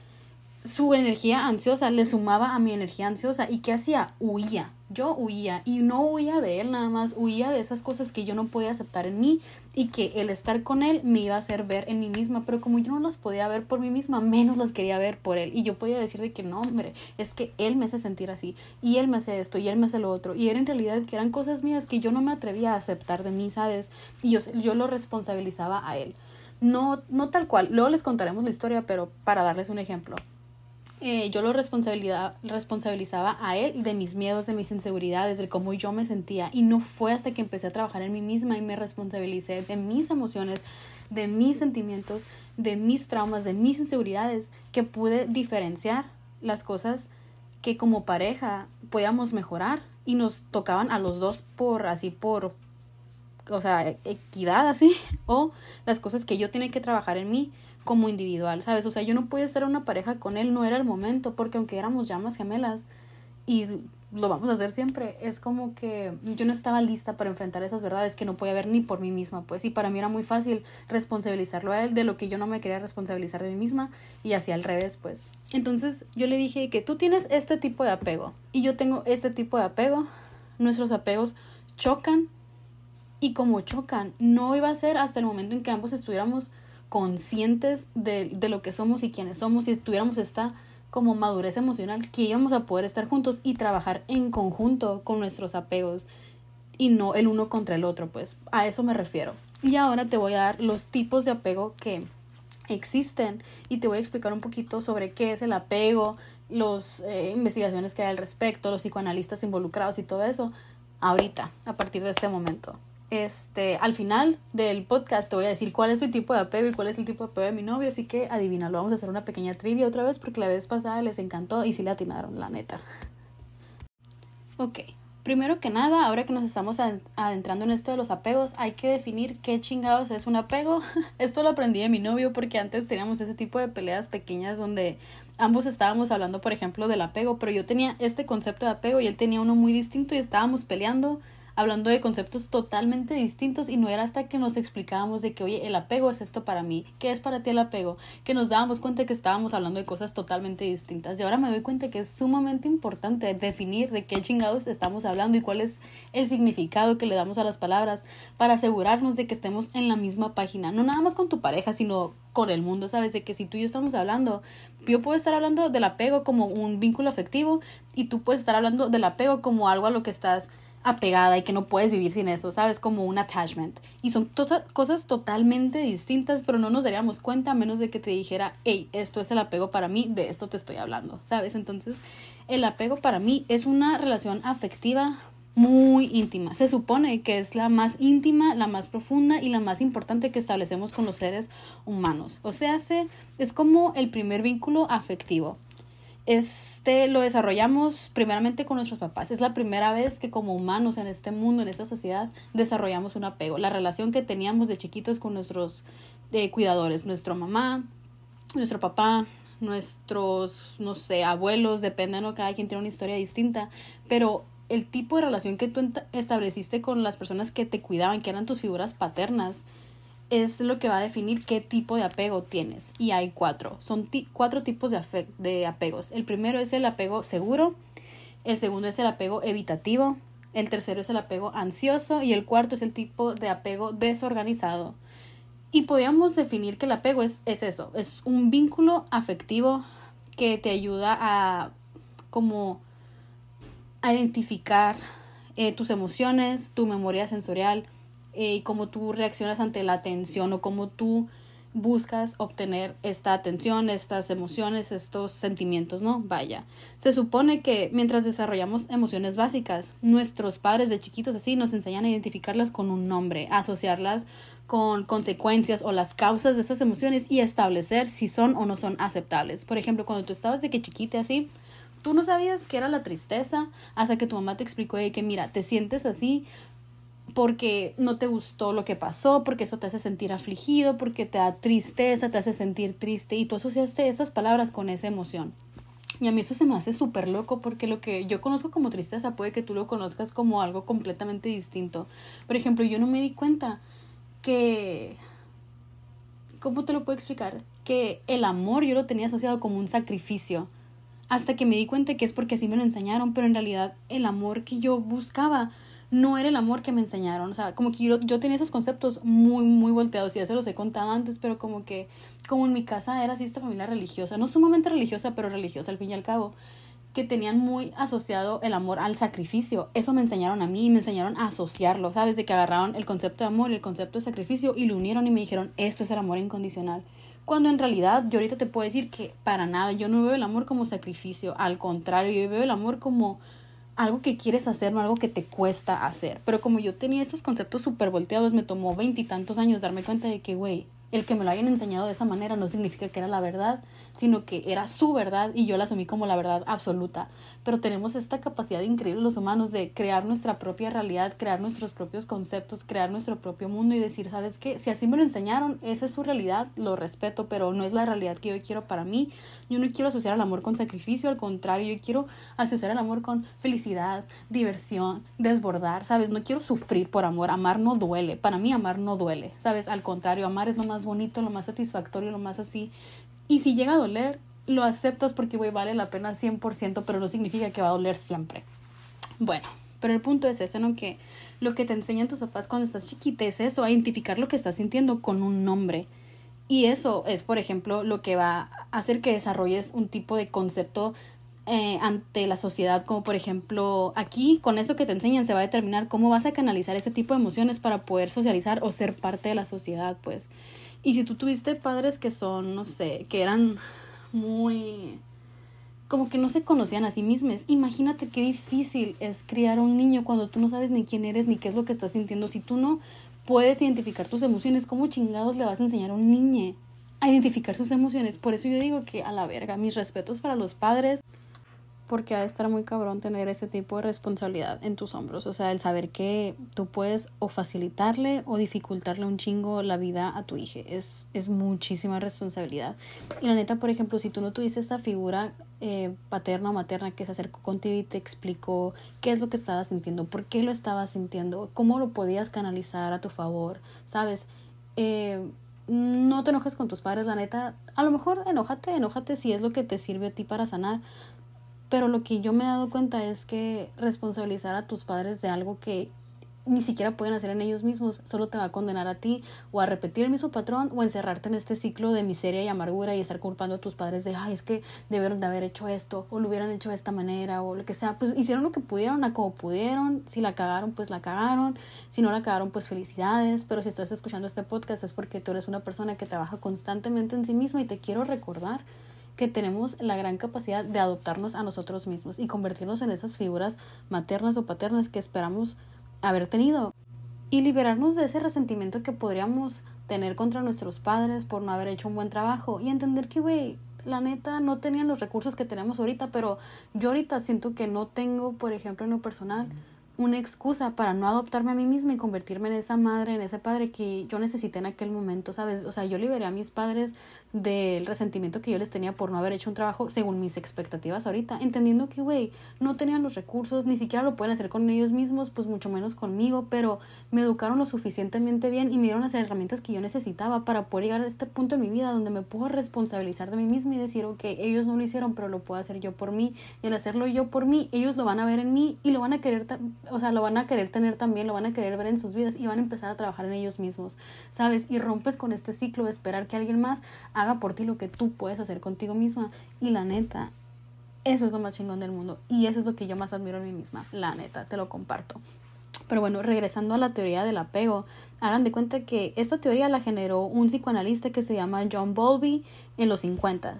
su energía ansiosa le sumaba a mi energía ansiosa, ¿y qué hacía? Huía, yo huía y no huía de él nada más, huía de esas cosas que yo no podía aceptar en mí y que el estar con él me iba a hacer ver en mí misma, pero como yo no las podía ver por mí misma, menos las quería ver por él y yo podía decir de que no, hombre, es que él me hace sentir así y él me hace esto y él me hace lo otro y era en realidad que eran cosas mías que yo no me atrevía a aceptar de mí, ¿sabes? Y yo, yo lo responsabilizaba a él. No, no tal cual, luego les contaremos la historia, pero para darles un ejemplo. Eh, yo lo responsabilizaba a él de mis miedos, de mis inseguridades, de cómo yo me sentía. Y no fue hasta que empecé a trabajar en mí misma y me responsabilicé de mis emociones, de mis sentimientos, de mis traumas, de mis inseguridades, que pude diferenciar las cosas que como pareja podíamos mejorar y nos tocaban a los dos por así, por, o sea, equidad así, o las cosas que yo tenía que trabajar en mí como individual, ¿sabes? O sea, yo no podía estar en una pareja con él, no era el momento, porque aunque éramos llamas gemelas y lo vamos a hacer siempre, es como que yo no estaba lista para enfrentar esas verdades que no podía ver ni por mí misma, pues, y para mí era muy fácil responsabilizarlo a él de lo que yo no me quería responsabilizar de mí misma y hacia al revés, pues. Entonces yo le dije que tú tienes este tipo de apego y yo tengo este tipo de apego, nuestros apegos chocan y como chocan, no iba a ser hasta el momento en que ambos estuviéramos conscientes de, de lo que somos y quiénes somos y tuviéramos esta como madurez emocional que íbamos a poder estar juntos y trabajar en conjunto con nuestros apegos y no el uno contra el otro, pues a eso me refiero. Y ahora te voy a dar los tipos de apego que existen y te voy a explicar un poquito sobre qué es el apego, las eh, investigaciones que hay al respecto, los psicoanalistas involucrados y todo eso, ahorita, a partir de este momento. Este, al final del podcast te voy a decir cuál es mi tipo de apego y cuál es el tipo de apego de mi novio, así que adivínalo, vamos a hacer una pequeña trivia otra vez porque la vez pasada les encantó y sí le atinaron, la neta. Ok, primero que nada, ahora que nos estamos adentrando en esto de los apegos, hay que definir qué chingados es un apego. Esto lo aprendí de mi novio porque antes teníamos ese tipo de peleas pequeñas donde ambos estábamos hablando, por ejemplo, del apego, pero yo tenía este concepto de apego y él tenía uno muy distinto y estábamos peleando hablando de conceptos totalmente distintos y no era hasta que nos explicábamos de que, oye, el apego es esto para mí, ¿qué es para ti el apego? Que nos dábamos cuenta que estábamos hablando de cosas totalmente distintas. Y ahora me doy cuenta que es sumamente importante definir de qué chingados estamos hablando y cuál es el significado que le damos a las palabras para asegurarnos de que estemos en la misma página, no nada más con tu pareja, sino con el mundo, ¿sabes? De que si tú y yo estamos hablando, yo puedo estar hablando del apego como un vínculo afectivo y tú puedes estar hablando del apego como algo a lo que estás apegada y que no puedes vivir sin eso, ¿sabes? Como un attachment. Y son cosas totalmente distintas, pero no nos daríamos cuenta a menos de que te dijera, hey, esto es el apego para mí, de esto te estoy hablando, ¿sabes? Entonces, el apego para mí es una relación afectiva muy íntima. Se supone que es la más íntima, la más profunda y la más importante que establecemos con los seres humanos. O sea, es como el primer vínculo afectivo este lo desarrollamos primeramente con nuestros papás. Es la primera vez que como humanos en este mundo, en esta sociedad, desarrollamos un apego. La relación que teníamos de chiquitos con nuestros eh, cuidadores, nuestra mamá, nuestro papá, nuestros, no sé, abuelos, depende, ¿no? Cada quien tiene una historia distinta, pero el tipo de relación que tú estableciste con las personas que te cuidaban, que eran tus figuras paternas, es lo que va a definir qué tipo de apego tienes. Y hay cuatro. Son cuatro tipos de, de apegos. El primero es el apego seguro, el segundo es el apego evitativo, el tercero es el apego ansioso y el cuarto es el tipo de apego desorganizado. Y podríamos definir que el apego es, es eso, es un vínculo afectivo que te ayuda a como a identificar eh, tus emociones, tu memoria sensorial, y cómo tú reaccionas ante la atención o cómo tú buscas obtener esta atención, estas emociones, estos sentimientos, ¿no? Vaya, se supone que mientras desarrollamos emociones básicas, nuestros padres de chiquitos así nos enseñan a identificarlas con un nombre, asociarlas con consecuencias o las causas de esas emociones y establecer si son o no son aceptables. Por ejemplo, cuando tú estabas de que chiquita así, tú no sabías qué era la tristeza hasta que tu mamá te explicó de que mira, te sientes así porque no te gustó lo que pasó, porque eso te hace sentir afligido, porque te da tristeza, te hace sentir triste y tú asociaste esas palabras con esa emoción. Y a mí esto se me hace súper loco porque lo que yo conozco como tristeza puede que tú lo conozcas como algo completamente distinto. Por ejemplo, yo no me di cuenta que... ¿Cómo te lo puedo explicar? Que el amor yo lo tenía asociado como un sacrificio. Hasta que me di cuenta que es porque así me lo enseñaron, pero en realidad el amor que yo buscaba no era el amor que me enseñaron. O sea, como que yo, yo tenía esos conceptos muy, muy volteados y ya se los he contado antes, pero como que, como en mi casa era así esta familia religiosa, no sumamente religiosa, pero religiosa al fin y al cabo, que tenían muy asociado el amor al sacrificio. Eso me enseñaron a mí, me enseñaron a asociarlo, ¿sabes? De que agarraron el concepto de amor y el concepto de sacrificio y lo unieron y me dijeron, esto es el amor incondicional. Cuando en realidad yo ahorita te puedo decir que para nada, yo no veo el amor como sacrificio, al contrario, yo veo el amor como algo que quieres hacer, no algo que te cuesta hacer. Pero como yo tenía estos conceptos súper volteados, me tomó veintitantos años darme cuenta de que, güey, el que me lo hayan enseñado de esa manera no significa que era la verdad, sino que era su verdad y yo la asumí como la verdad absoluta. Pero tenemos esta capacidad increíble los humanos de crear nuestra propia realidad, crear nuestros propios conceptos, crear nuestro propio mundo y decir, ¿sabes qué? Si así me lo enseñaron, esa es su realidad, lo respeto, pero no es la realidad que yo quiero para mí. Yo no quiero asociar el amor con sacrificio, al contrario, yo quiero asociar el amor con felicidad, diversión, desbordar, ¿sabes? No quiero sufrir por amor, amar no duele, para mí amar no duele, ¿sabes? Al contrario, amar es lo más bonito, lo más satisfactorio, lo más así. Y si llega a doler, lo aceptas porque, güey, vale la pena 100%, pero no significa que va a doler siempre. Bueno, pero el punto es ese, ¿no? Que lo que te enseñan tus papás cuando estás chiquita es eso, a identificar lo que estás sintiendo con un nombre. Y eso es, por ejemplo, lo que va a hacer que desarrolles un tipo de concepto eh, ante la sociedad, como por ejemplo aquí, con eso que te enseñan, se va a determinar cómo vas a canalizar ese tipo de emociones para poder socializar o ser parte de la sociedad, pues. Y si tú tuviste padres que son, no sé, que eran muy como que no se conocían a sí mismos. Imagínate qué difícil es criar a un niño cuando tú no sabes ni quién eres ni qué es lo que estás sintiendo. Si tú no puedes identificar tus emociones, ¿cómo chingados le vas a enseñar a un niño a identificar sus emociones? Por eso yo digo que a la verga, mis respetos para los padres porque ha de estar muy cabrón tener ese tipo de responsabilidad en tus hombros. O sea, el saber que tú puedes o facilitarle o dificultarle un chingo la vida a tu hija. Es, es muchísima responsabilidad. Y la neta, por ejemplo, si tú no tuviste esta figura eh, paterna o materna que se acercó contigo y te explicó qué es lo que estabas sintiendo, por qué lo estabas sintiendo, cómo lo podías canalizar a tu favor, ¿sabes? Eh, no te enojes con tus padres, la neta. A lo mejor enójate, enójate si es lo que te sirve a ti para sanar. Pero lo que yo me he dado cuenta es que responsabilizar a tus padres de algo que ni siquiera pueden hacer en ellos mismos, solo te va a condenar a ti o a repetir el mismo patrón o encerrarte en este ciclo de miseria y amargura y estar culpando a tus padres de, ay, es que debieron de haber hecho esto o lo hubieran hecho de esta manera o lo que sea. Pues hicieron lo que pudieron, a como pudieron. Si la cagaron, pues la cagaron. Si no la cagaron, pues felicidades. Pero si estás escuchando este podcast es porque tú eres una persona que trabaja constantemente en sí misma y te quiero recordar que tenemos la gran capacidad de adoptarnos a nosotros mismos y convertirnos en esas figuras maternas o paternas que esperamos haber tenido. Y liberarnos de ese resentimiento que podríamos tener contra nuestros padres por no haber hecho un buen trabajo y entender que, güey, la neta no tenían los recursos que tenemos ahorita, pero yo ahorita siento que no tengo, por ejemplo, en lo personal, una excusa para no adoptarme a mí misma y convertirme en esa madre, en ese padre que yo necesité en aquel momento, ¿sabes? O sea, yo liberé a mis padres del resentimiento que yo les tenía por no haber hecho un trabajo según mis expectativas ahorita, entendiendo que, güey, no tenían los recursos, ni siquiera lo pueden hacer con ellos mismos, pues mucho menos conmigo, pero me educaron lo suficientemente bien y me dieron las herramientas que yo necesitaba para poder llegar a este punto en mi vida donde me puedo responsabilizar de mí misma y decir, ok, ellos no lo hicieron, pero lo puedo hacer yo por mí, y al hacerlo yo por mí, ellos lo van a ver en mí y lo van a querer o sea, lo van a querer tener también, lo van a querer ver en sus vidas y van a empezar a trabajar en ellos mismos, ¿sabes? Y rompes con este ciclo de esperar que alguien más haga por ti lo que tú puedes hacer contigo misma. Y la neta, eso es lo más chingón del mundo y eso es lo que yo más admiro en mí misma, la neta, te lo comparto. Pero bueno, regresando a la teoría del apego, hagan de cuenta que esta teoría la generó un psicoanalista que se llama John Bowlby en los 50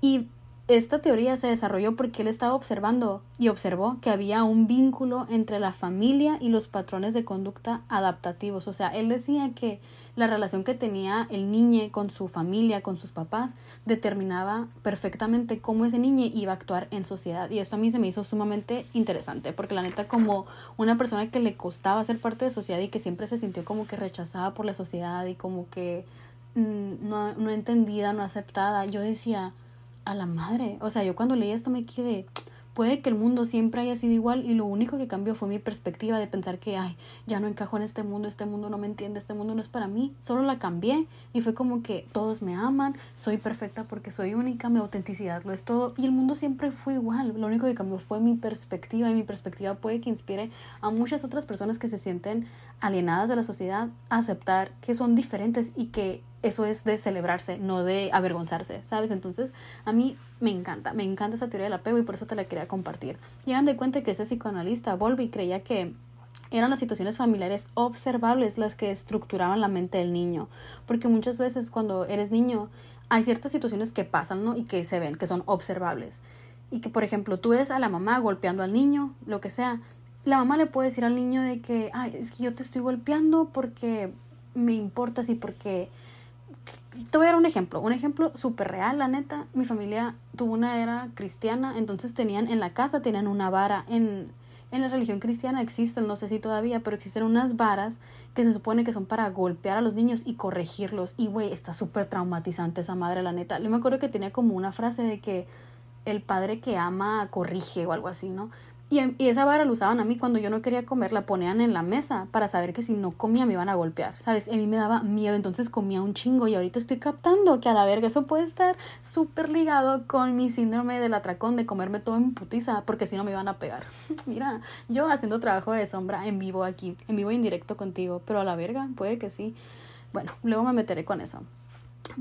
y esta teoría se desarrolló porque él estaba observando y observó que había un vínculo entre la familia y los patrones de conducta adaptativos. O sea, él decía que la relación que tenía el niño con su familia, con sus papás, determinaba perfectamente cómo ese niño iba a actuar en sociedad. Y esto a mí se me hizo sumamente interesante, porque la neta como una persona que le costaba ser parte de sociedad y que siempre se sintió como que rechazada por la sociedad y como que mm, no, no entendida, no aceptada, yo decía, a la madre. O sea, yo cuando leí esto me quedé, puede que el mundo siempre haya sido igual y lo único que cambió fue mi perspectiva de pensar que, ay, ya no encajo en este mundo, este mundo no me entiende, este mundo no es para mí. Solo la cambié y fue como que todos me aman, soy perfecta porque soy única, mi autenticidad lo es todo y el mundo siempre fue igual. Lo único que cambió fue mi perspectiva y mi perspectiva puede que inspire a muchas otras personas que se sienten alienadas de la sociedad a aceptar que son diferentes y que eso es de celebrarse, no de avergonzarse, ¿sabes? Entonces, a mí me encanta, me encanta esa teoría del apego y por eso te la quería compartir. Llegan de cuenta que ese psicoanalista, Volby, creía que eran las situaciones familiares observables las que estructuraban la mente del niño, porque muchas veces cuando eres niño hay ciertas situaciones que pasan, ¿no? Y que se ven, que son observables. Y que, por ejemplo, tú ves a la mamá golpeando al niño, lo que sea, la mamá le puede decir al niño de que, ay, es que yo te estoy golpeando porque me importas y porque te voy a dar un ejemplo, un ejemplo súper real, la neta. Mi familia tuvo una era cristiana, entonces tenían en la casa, tenían una vara. En, en la religión cristiana existen, no sé si todavía, pero existen unas varas que se supone que son para golpear a los niños y corregirlos. Y, güey, está súper traumatizante esa madre, la neta. Yo me acuerdo que tenía como una frase de que el padre que ama corrige o algo así, ¿no? Y, y, esa vara la usaban a mí cuando yo no quería comer, la ponían en la mesa para saber que si no comía me iban a golpear, ¿sabes? A mí me daba miedo, entonces comía un chingo y ahorita estoy captando que a la verga eso puede estar súper ligado con mi síndrome del atracón de comerme todo en putiza porque si no me iban a pegar. Mira, yo haciendo trabajo de sombra en vivo aquí, en vivo indirecto contigo, pero a la verga, puede que sí. Bueno, luego me meteré con eso.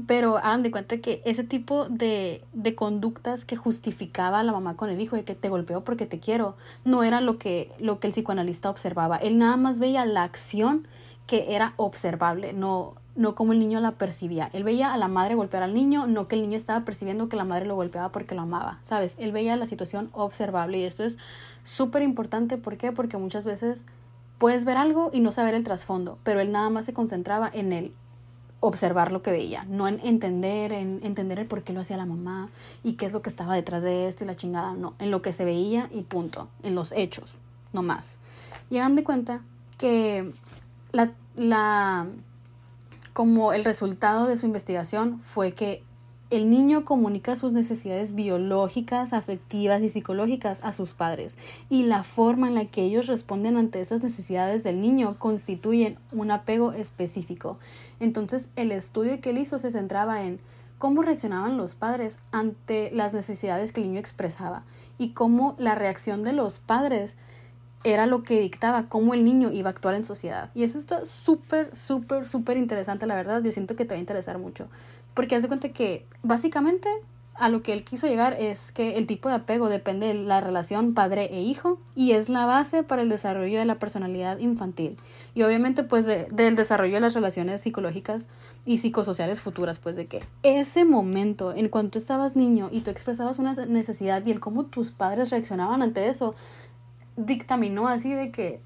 Pero hagan de cuenta que ese tipo de, de conductas que justificaba a la mamá con el hijo de que te golpeó porque te quiero, no era lo que, lo que el psicoanalista observaba. Él nada más veía la acción que era observable, no, no como el niño la percibía. Él veía a la madre golpear al niño, no que el niño estaba percibiendo que la madre lo golpeaba porque lo amaba, ¿sabes? Él veía la situación observable y esto es súper importante. ¿Por qué? Porque muchas veces puedes ver algo y no saber el trasfondo, pero él nada más se concentraba en él observar lo que veía, no en entender, en entender el por qué lo hacía la mamá y qué es lo que estaba detrás de esto y la chingada, no, en lo que se veía y punto, en los hechos, no más. Y de cuenta que la, como el resultado de su investigación fue que el niño comunica sus necesidades biológicas, afectivas y psicológicas a sus padres y la forma en la que ellos responden ante esas necesidades del niño constituyen un apego específico. Entonces el estudio que él hizo se centraba en cómo reaccionaban los padres ante las necesidades que el niño expresaba y cómo la reacción de los padres era lo que dictaba cómo el niño iba a actuar en sociedad. Y eso está súper, súper, súper interesante, la verdad. Yo siento que te va a interesar mucho. Porque haz de cuenta que básicamente a lo que él quiso llegar es que el tipo de apego depende de la relación padre e hijo y es la base para el desarrollo de la personalidad infantil y obviamente pues del desarrollo de las relaciones psicológicas y psicosociales futuras pues de que ese momento en cuanto estabas niño y tú expresabas una necesidad y el cómo tus padres reaccionaban ante eso dictaminó así de que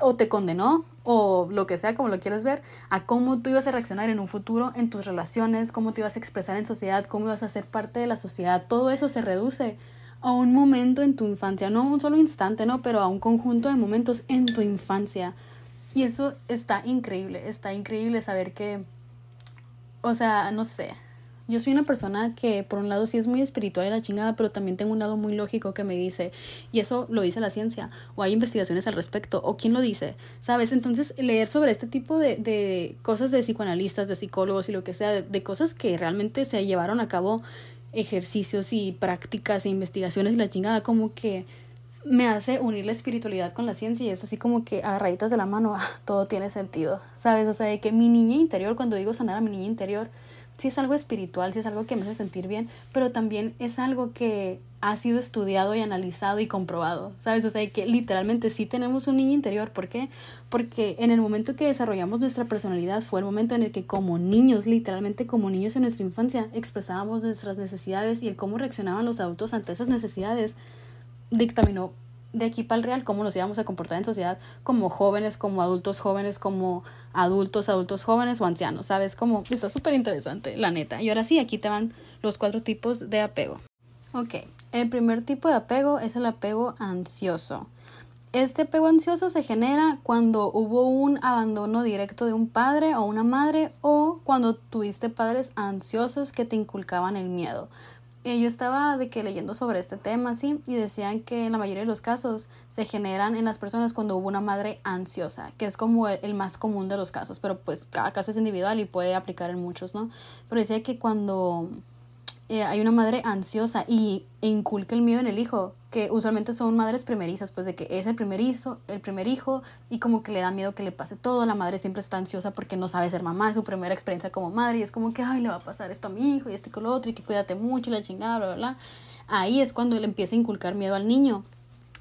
o te condenó o lo que sea, como lo quieres ver, a cómo tú ibas a reaccionar en un futuro en tus relaciones, cómo te ibas a expresar en sociedad, cómo ibas a ser parte de la sociedad. Todo eso se reduce a un momento en tu infancia, no un solo instante, no, pero a un conjunto de momentos en tu infancia. Y eso está increíble, está increíble saber que, o sea, no sé, yo soy una persona que por un lado sí es muy espiritual y la chingada, pero también tengo un lado muy lógico que me dice, y eso lo dice la ciencia, o hay investigaciones al respecto, o quién lo dice, ¿sabes? Entonces leer sobre este tipo de, de cosas de psicoanalistas, de psicólogos y lo que sea, de, cosas que realmente se llevaron a cabo ejercicios y prácticas e investigaciones y la chingada, como que me hace unir la espiritualidad con la ciencia y es así como que a rayitas de la mano todo tiene sentido, ¿sabes? O sea, de que mi niña interior, cuando digo sanar a mi niña interior, sí es algo espiritual, sí es algo que me hace sentir bien, pero también es algo que ha sido estudiado y analizado y comprobado, ¿sabes? O sea, que literalmente sí tenemos un niño interior. ¿Por qué? Porque en el momento que desarrollamos nuestra personalidad fue el momento en el que como niños, literalmente como niños en nuestra infancia, expresábamos nuestras necesidades y el cómo reaccionaban los adultos ante esas necesidades dictaminó de aquí para el real cómo nos íbamos a comportar en sociedad como jóvenes, como adultos jóvenes, como adultos, adultos jóvenes o ancianos, ¿sabes? Como está súper interesante, la neta. Y ahora sí, aquí te van los cuatro tipos de apego. Ok, el primer tipo de apego es el apego ansioso. Este apego ansioso se genera cuando hubo un abandono directo de un padre o una madre o cuando tuviste padres ansiosos que te inculcaban el miedo. Eh, yo estaba de que leyendo sobre este tema, sí, y decían que en la mayoría de los casos se generan en las personas cuando hubo una madre ansiosa, que es como el, más común de los casos, pero pues cada caso es individual y puede aplicar en muchos, ¿no? Pero decía que cuando eh, hay una madre ansiosa y inculca el miedo en el hijo, que usualmente son madres primerizas, pues de que es el primer hijo, el primer hijo y como que le da miedo que le pase todo, la madre siempre está ansiosa porque no sabe ser mamá, es su primera experiencia como madre y es como que, ay, le va a pasar esto a mi hijo y esto y con lo otro y que cuídate mucho y la chingada, bla, bla, bla. Ahí es cuando él empieza a inculcar miedo al niño.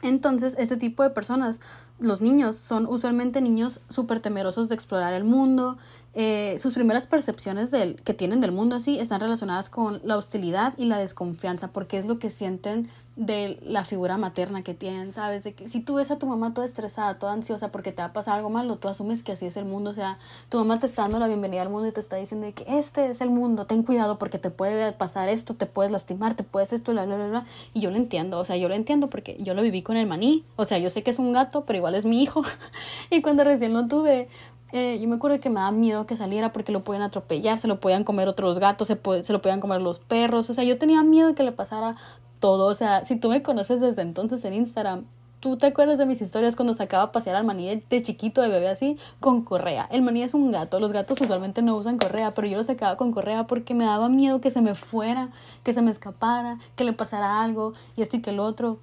Entonces, este tipo de personas los niños son usualmente niños súper temerosos de explorar el mundo. Eh, sus primeras percepciones del, que tienen del mundo así están relacionadas con la hostilidad y la desconfianza, porque es lo que sienten de la figura materna que tienen, ¿sabes? De que si tú ves a tu mamá toda estresada, toda ansiosa porque te va a pasar algo malo, tú asumes que así es el mundo, o sea, tu mamá te está dando la bienvenida al mundo y te está diciendo que este es el mundo, ten cuidado porque te puede pasar esto, te puedes lastimar, te puedes esto, bla, bla, bla, bla. Y yo lo entiendo, o sea, yo lo entiendo porque yo lo viví con el maní, o sea, yo sé que es un gato, pero igual es mi hijo. y cuando recién lo tuve, eh, yo me acuerdo que me daba miedo que saliera porque lo podían atropellar, se lo podían comer otros gatos, se, se lo podían comer los perros. O sea, yo tenía miedo de que le pasara todo. O sea, si tú me conoces desde entonces en Instagram, ¿Tú te acuerdas de mis historias cuando sacaba a pasear al maní de, chiquito, de bebé así, con correa? El maní es un gato, los gatos usualmente no usan correa, pero yo lo sacaba con correa porque me daba miedo que se me fuera, que se me escapara, que le pasara algo y esto y que el otro.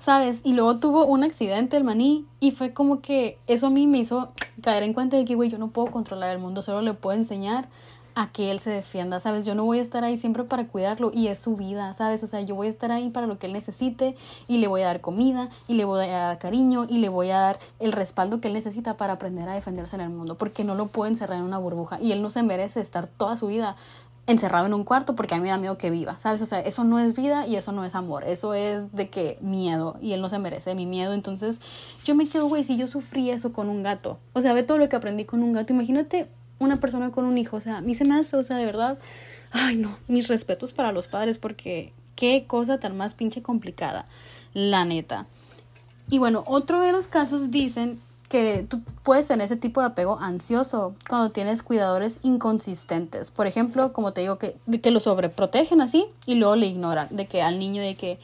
¿Sabes? Y luego tuvo un accidente el maní y fue como que eso a mí me hizo caer en cuenta de que, güey, yo no puedo controlar el mundo, solo le puedo enseñar a que él se defienda, ¿sabes? Yo no voy a estar ahí siempre para cuidarlo y es su vida, ¿sabes? O sea, yo voy a estar ahí para lo que él necesite y le voy a dar comida y le voy a dar cariño y le voy a dar el respaldo que él necesita para aprender a defenderse en el mundo, porque no lo puedo encerrar en una burbuja y él no se merece estar toda su vida encerrado en un cuarto porque a mí me da miedo que viva, ¿sabes? O sea, eso no es vida y eso no es amor, eso es de que miedo y él no se merece mi miedo, entonces yo me quedo, güey, si yo sufrí eso con un gato, o sea, ve todo lo que aprendí con un gato, imagínate una persona con un hijo, o sea, a mí se me hace, o sea, de verdad, ay no, mis respetos para los padres porque qué cosa tan más pinche complicada, la neta. Y bueno, otro de los casos dicen que tú puedes tener ese tipo de apego ansioso cuando tienes cuidadores inconsistentes. Por ejemplo, como te digo, que, que lo sobreprotegen así y luego le ignoran. De que al niño de que,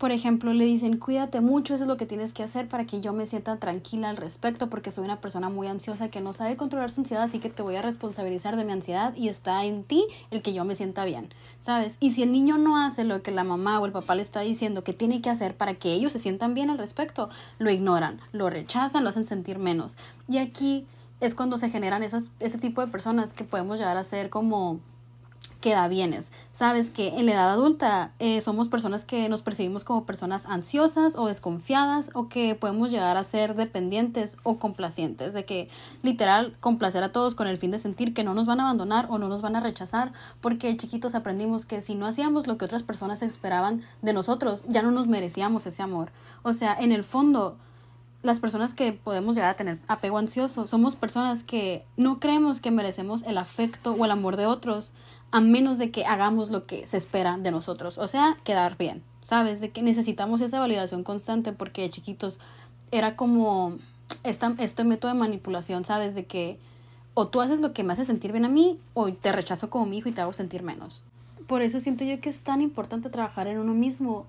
por ejemplo, le dicen, cuídate mucho, eso es lo que tienes que hacer para que yo me sienta tranquila al respecto, porque soy una persona muy ansiosa que no sabe controlar su ansiedad, así que te voy a responsabilizar de mi ansiedad y está en ti el que yo me sienta bien, ¿sabes? Y si el niño no hace lo que la mamá o el papá le está diciendo que tiene que hacer para que ellos se sientan bien al respecto, lo ignoran, lo rechazan, lo hacen sentir menos. Y aquí es cuando se generan esas, ese tipo de personas que podemos llegar a ser como queda bienes. Sabes que en la edad adulta eh, somos personas que nos percibimos como personas ansiosas o desconfiadas o que podemos llegar a ser dependientes o complacientes, de que literal complacer a todos con el fin de sentir que no nos van a abandonar o no nos van a rechazar, porque chiquitos aprendimos que si no hacíamos lo que otras personas esperaban de nosotros, ya no nos merecíamos ese amor. O sea, en el fondo las personas que podemos llegar a tener apego ansioso somos personas que no creemos que merecemos el afecto o el amor de otros a menos de que hagamos lo que se espera de nosotros, o sea, quedar bien, ¿sabes? De que necesitamos esa validación constante porque chiquitos era como esta, este método de manipulación, ¿sabes? De que o tú haces lo que me hace sentir bien a mí o te rechazo como mi hijo y te hago sentir menos. Por eso siento yo que es tan importante trabajar en uno mismo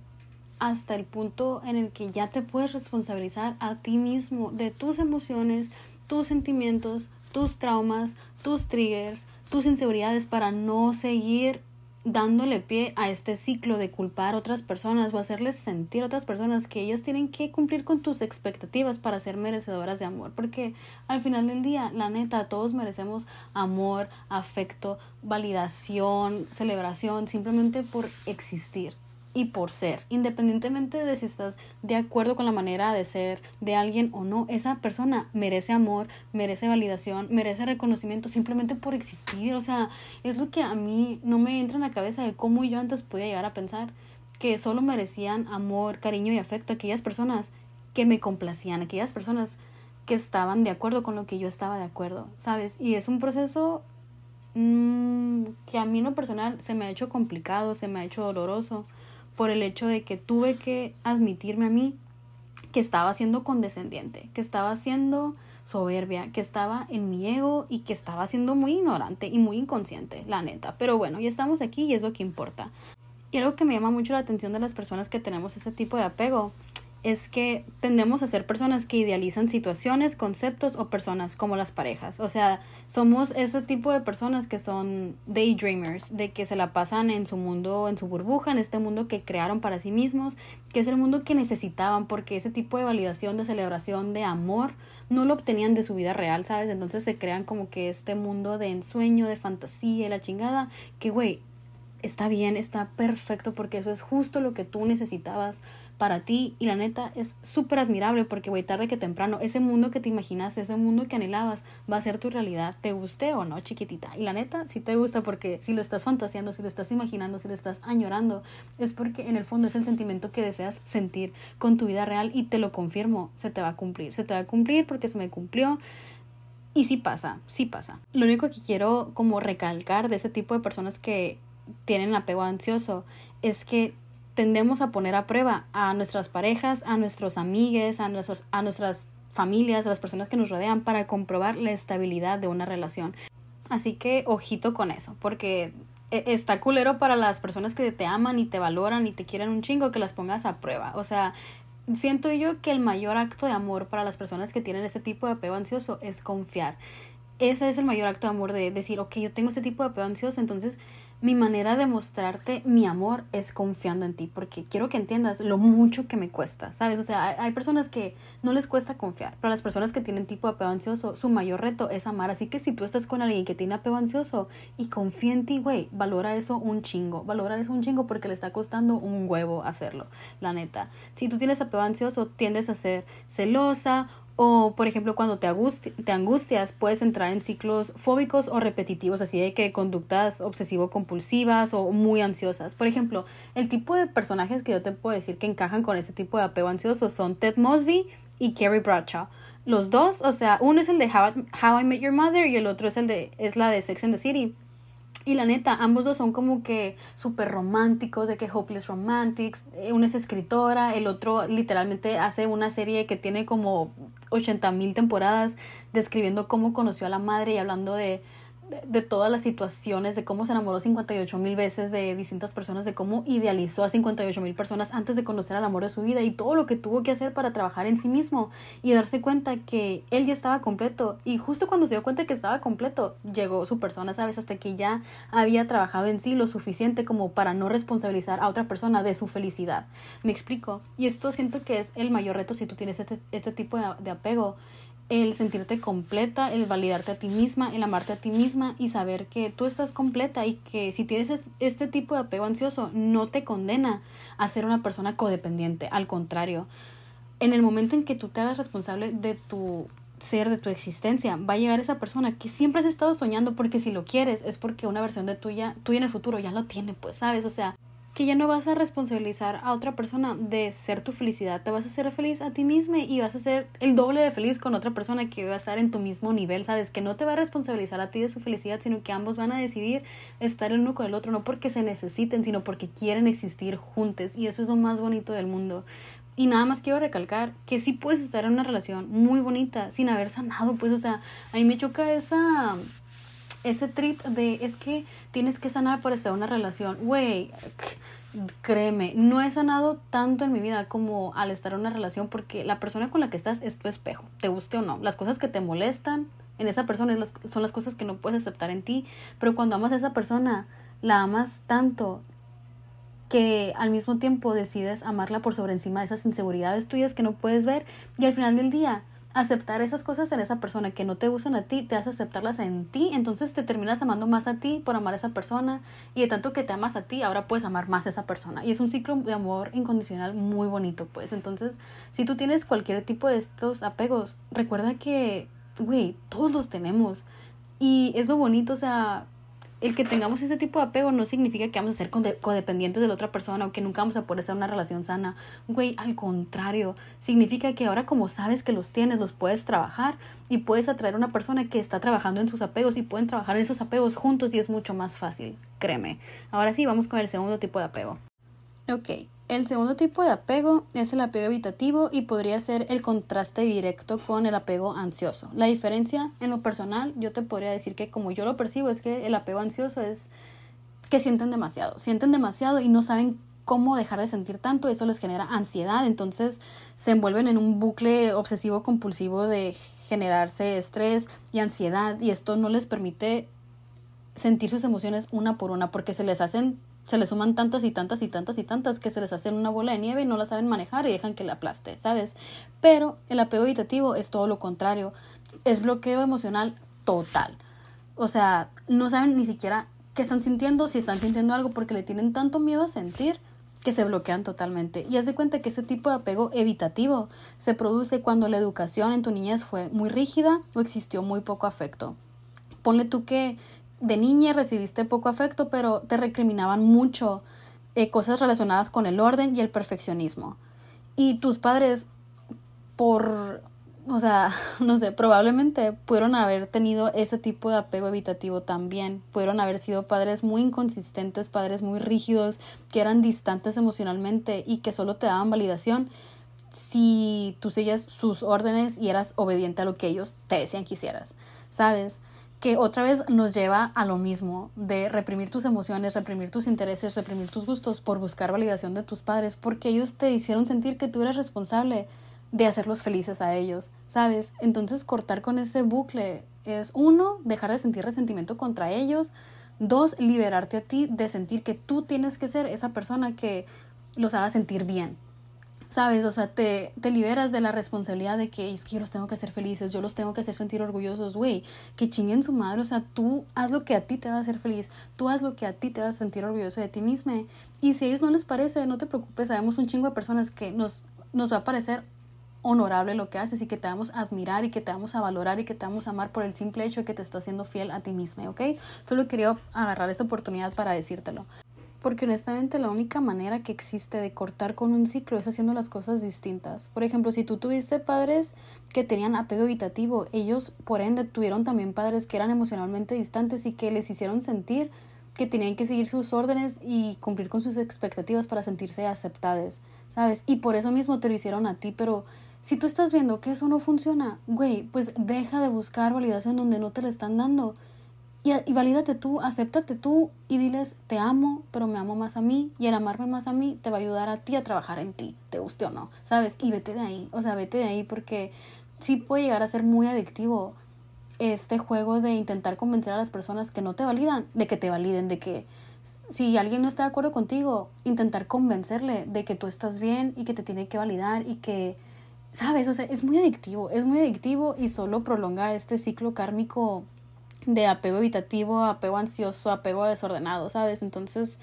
hasta el punto en el que ya te puedes responsabilizar a ti mismo de tus emociones, tus sentimientos, tus traumas, tus triggers, tus inseguridades para no seguir dándole pie a este ciclo de culpar a otras personas o hacerles sentir a otras personas que ellas tienen que cumplir con tus expectativas para ser merecedoras de amor. Porque al final del día, la neta, todos merecemos amor, afecto, validación, celebración, simplemente por existir y por ser, independientemente de si estás de acuerdo con la manera de ser de alguien o no, esa persona merece amor, merece validación, merece reconocimiento simplemente por existir, o sea, es lo que a mí no me entra en la cabeza de cómo yo antes podía llegar a pensar que solo merecían amor, cariño y afecto aquellas personas que me complacían, aquellas personas que estaban de acuerdo con lo que yo estaba de acuerdo, ¿sabes? Y es un proceso mmm, que a mí en lo personal se me ha hecho complicado, se me ha hecho doloroso por el hecho de que tuve que admitirme a mí que estaba siendo condescendiente, que estaba siendo soberbia, que estaba en mi ego y que estaba siendo muy ignorante y muy inconsciente, la neta. Pero bueno, ya estamos aquí y es lo que importa. Y algo que me llama mucho la atención de las personas que tenemos ese tipo de apego es que tendemos a ser personas que idealizan situaciones, conceptos o personas como las parejas. O sea, somos ese tipo de personas que son daydreamers, de que se la pasan en su mundo, en su burbuja, en este mundo que crearon para sí mismos, que es el mundo que necesitaban porque ese tipo de validación, de celebración, de amor, no lo obtenían de su vida real, ¿sabes? Entonces se crean como que este mundo de ensueño, de fantasía y la chingada, que güey, está bien, está perfecto porque eso es justo lo que tú necesitabas para ti y la neta es súper admirable porque, güey, tarde que temprano, ese mundo que te imaginaste, ese mundo que anhelabas, va a ser tu realidad, te guste o no, chiquitita. Y la neta, sí te gusta porque si lo estás fantaseando, si lo estás imaginando, si lo estás añorando, es porque en el fondo es el sentimiento que deseas sentir con tu vida real y te lo confirmo, se te va a cumplir, se te va a cumplir porque se me cumplió. Y sí pasa, sí pasa. Lo único que quiero como recalcar de ese tipo de personas que tienen apego ansioso es que tendemos a poner a prueba a nuestras parejas, a nuestros amigues, a, nuestros, a nuestras familias, a las personas que nos rodean para comprobar la estabilidad de una relación. Así que ojito con eso, porque e, está culero para las personas que te aman y te valoran y te quieren un chingo que las pongas a prueba. O sea, siento yo que el mayor acto de amor para las personas que tienen este tipo de apego ansioso es confiar. Ese es el mayor acto de amor de decir, ok, yo tengo este tipo de apego ansioso, entonces mi manera de mostrarte mi amor es confiando en ti, porque quiero que entiendas lo mucho que me cuesta, ¿sabes? O sea, hay, personas que no les cuesta confiar, pero las personas que tienen tipo de apego ansioso, su mayor reto es amar. Así que si tú estás con alguien que tiene apego ansioso y confía en ti, güey, valora eso un chingo, valora eso un chingo porque le está costando un huevo hacerlo, la neta. Si tú tienes apego ansioso, tiendes a ser celosa o, por ejemplo, cuando te, angustias, puedes entrar en ciclos fóbicos o repetitivos, así de que conductas obsesivo-compulsivas o muy ansiosas. Por ejemplo, el tipo de personajes que yo te puedo decir que encajan con ese tipo de apego ansioso son Ted Mosby y Carrie Bradshaw. Los dos, o sea, uno es el de How, I Met Your Mother y el otro es el de es la de Sex and the City. Y la neta, ambos dos son como que súper románticos, de que Hopeless Romantics. Eh, Una es escritora, el otro literalmente hace una serie que tiene como 80 mil temporadas describiendo cómo conoció a la madre y hablando de, de, todas las situaciones, de cómo se enamoró 58 mil veces de distintas personas, de cómo idealizó a 58 mil personas antes de conocer al amor de su vida y todo lo que tuvo que hacer para trabajar en sí mismo y darse cuenta que él ya estaba completo. Y justo cuando se dio cuenta que estaba completo, llegó su persona, ¿sabes? Hasta que ya había trabajado en sí lo suficiente como para no responsabilizar a otra persona de su felicidad. ¿Me explico? Y esto siento que es el mayor reto si tú tienes este, este tipo de, de apego el sentirte completa, el validarte a ti misma, el amarte a ti misma y saber que tú estás completa y que si tienes este tipo de apego ansioso no te condena a ser una persona codependiente, al contrario, en el momento en que tú te hagas responsable de tu ser, de tu existencia, va a llegar esa persona que siempre has estado soñando porque si lo quieres es porque una versión de tuya, tuya en el futuro ya lo tiene, pues, ¿sabes? O sea, que ya no vas a responsabilizar a otra persona de ser tu felicidad, te vas a hacer feliz a ti misma y vas a ser el doble de feliz con otra persona que va a estar en tu mismo nivel, sabes, que no te va a responsabilizar a ti de su felicidad, sino que ambos van a decidir estar el uno con el otro, no porque se necesiten, sino porque quieren existir juntos y eso es lo más bonito del mundo. Y nada más quiero recalcar que sí puedes estar en una relación muy bonita sin haber sanado, pues, o sea, a mí me choca esa ese trip de es que tienes que sanar para estar en una relación. Güey, créeme, no he sanado tanto en mi vida como al estar en una relación porque la persona con la que estás es tu espejo, te guste o no. Las cosas que te molestan en esa persona son las cosas que no puedes aceptar en ti, pero cuando amas a esa persona, la amas tanto que al mismo tiempo decides amarla por sobre encima de esas inseguridades tuyas que no puedes ver y al final del día aceptar esas cosas en esa persona que no te gustan a ti, te hace aceptarlas en ti, entonces te terminas amando más a ti por amar a esa persona y de tanto que te amas a ti, ahora puedes amar más a esa persona. Y es un ciclo de amor incondicional muy bonito, pues. Entonces, si tú tienes cualquier tipo de estos apegos, recuerda que, güey, todos los tenemos. Y es lo bonito, o sea, el que tengamos ese tipo de apego no significa que vamos a ser codependientes de la otra persona o que nunca vamos a poder en una relación sana. Güey, al contrario, significa que ahora como sabes que los tienes, los puedes trabajar y puedes atraer a una persona que está trabajando en sus apegos y pueden trabajar en esos apegos juntos y es mucho más fácil, créeme. Ahora sí, vamos con el segundo tipo de apego. Ok, el segundo tipo de apego es el apego evitativo y podría ser el contraste directo con el apego ansioso. La diferencia en lo personal, yo te podría decir que como yo lo percibo es que el apego ansioso es que sienten demasiado, sienten demasiado y no saben cómo dejar de sentir tanto, esto les genera ansiedad, entonces se envuelven en un bucle obsesivo compulsivo de generarse estrés y ansiedad y esto no les permite sentir sus emociones una por una porque se les hacen se les suman tantas y tantas y tantas y tantas que se les hacen una bola de nieve y no la saben manejar y dejan que la aplaste, ¿sabes? Pero el apego evitativo es todo lo contrario, es bloqueo emocional total. O sea, no saben ni siquiera qué están sintiendo, si están sintiendo algo porque le tienen tanto miedo a sentir que se bloquean totalmente. Y haz de cuenta que ese tipo de apego evitativo se produce cuando la educación en tu niñez fue muy rígida o existió muy poco afecto. Ponle tú que de niña recibiste poco afecto, pero te recriminaban mucho eh, cosas relacionadas con el orden y el perfeccionismo. Y tus padres, por, o sea, no sé, probablemente pudieron haber tenido ese tipo de apego evitativo también. Pudieron haber sido padres muy inconsistentes, padres muy rígidos, que eran distantes emocionalmente y que solo te daban validación si tú sigues sus órdenes y eras obediente a lo que ellos te decían que hicieras, ¿sabes? Que otra vez nos lleva a lo mismo, de reprimir tus emociones, reprimir tus intereses, reprimir tus gustos por buscar validación de tus padres, porque ellos te hicieron sentir que tú eres responsable de hacerlos felices a ellos, ¿sabes? Entonces cortar con ese bucle es uno, dejar de sentir resentimiento contra ellos, dos, liberarte a ti de sentir que tú tienes que ser esa persona que los haga sentir bien, ¿sabes? O sea, te, te liberas de la responsabilidad de que es que yo los tengo que hacer felices, yo los tengo que hacer sentir orgullosos, güey, que chinguen su madre, o sea, tú haz lo que a ti te va a hacer feliz, tú haz lo que a ti te va a sentir orgulloso de ti misma. Y si a ellos no les parece, no te preocupes, sabemos un chingo de personas que nos, nos va a parecer honorable lo que haces y que te vamos a admirar y que te vamos a valorar y que te vamos a amar por el simple hecho de que te estás haciendo fiel a ti misma, ¿ok? Solo quería agarrar esta oportunidad para decírtelo. Porque honestamente la única manera que existe de cortar con un ciclo es haciendo las cosas distintas. Por ejemplo, si tú tuviste padres que tenían apego evitativo, ellos por ende tuvieron también padres que eran emocionalmente distantes y que les hicieron sentir que tenían que seguir sus órdenes y cumplir con sus expectativas para sentirse aceptadas, ¿sabes? Y por eso mismo te lo hicieron a ti, pero si tú estás viendo que eso no funciona, güey, pues deja de buscar validación donde no te la están dando. Y, y valídate tú, acéptate tú y diles, te amo, pero me amo más a mí. Y el amarme más a mí te va a ayudar a ti a trabajar en ti, te guste o no, ¿sabes? Y vete de ahí, o sea, vete de ahí porque sí puede llegar a ser muy adictivo este juego de intentar convencer a las personas que no te validan, de que te validen, de que si alguien no está de acuerdo contigo, intentar convencerle de que tú estás bien y que te tiene que validar y que, ¿sabes? O sea, es muy adictivo, es muy adictivo y solo prolonga este ciclo kármico de apego evitativo, apego ansioso, apego desordenado, ¿sabes? Entonces,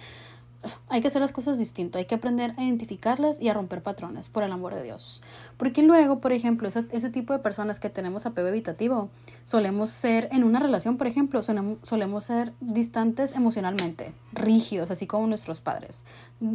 hay que hacer las cosas distinto, hay que aprender a identificarlas y a romper patrones, por el amor de Dios. Porque luego, por ejemplo, ese, ese tipo de personas que tenemos apego evitativo, solemos ser, en una relación, por ejemplo, solemos ser distantes emocionalmente, rígidos, así como nuestros padres.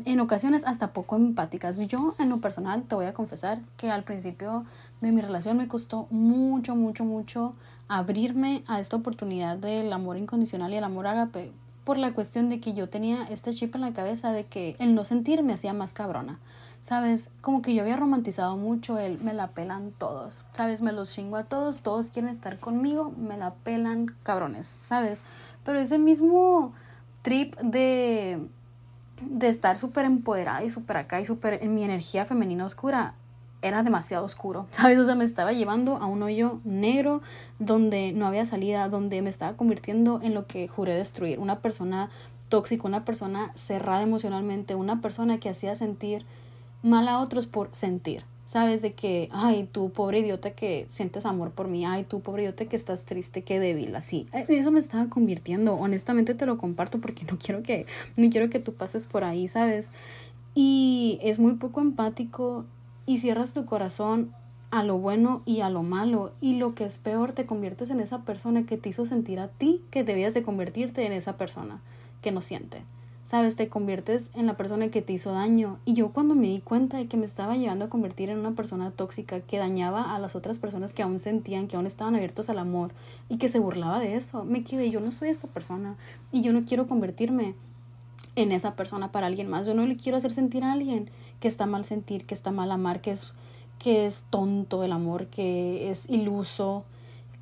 En ocasiones hasta poco empáticas. Yo, en lo personal, te voy a confesar que al principio de mi relación me costó mucho, mucho, mucho abrirme a esta oportunidad del amor incondicional y el amor ágape por la cuestión de que yo tenía este chip en la cabeza de que el no sentir me hacía más cabrona. ¿Sabes? Como que yo había romantizado mucho el me la pelan todos. ¿Sabes? Me los chingo a todos, todos quieren estar conmigo, me la pelan cabrones. ¿Sabes? Pero ese mismo trip de de estar súper empoderada y súper acá y súper en mi energía femenina oscura era demasiado oscuro, ¿sabes? O sea, me estaba llevando a un hoyo negro donde no había salida, donde me estaba convirtiendo en lo que juré destruir, una persona tóxica, una persona cerrada emocionalmente, una persona que hacía sentir mal a otros por sentir, ¿sabes? De que, ay, tú pobre idiota que sientes amor por mí, ay, tú pobre idiota que estás triste, qué débil, así. Eh, eso me estaba convirtiendo, honestamente te lo comparto porque no quiero que, no quiero que tú pases por ahí, ¿sabes? Y es muy poco empático y cierras tu corazón a lo bueno y a lo malo y lo que es peor te conviertes en esa persona que te hizo sentir a ti que debías de convertirte en esa persona que no siente. Sabes, te conviertes en la persona que te hizo daño. Y yo cuando me di cuenta de que me estaba llevando a convertir en una persona tóxica que dañaba a las otras personas que aún sentían, que aún estaban abiertos al amor y que se burlaba de eso, me quedé, yo no soy esta persona y yo no quiero convertirme en esa persona para alguien más. Yo no le quiero hacer sentir a alguien que está mal sentir, que está mal amar, que es, que es tonto el amor, que es iluso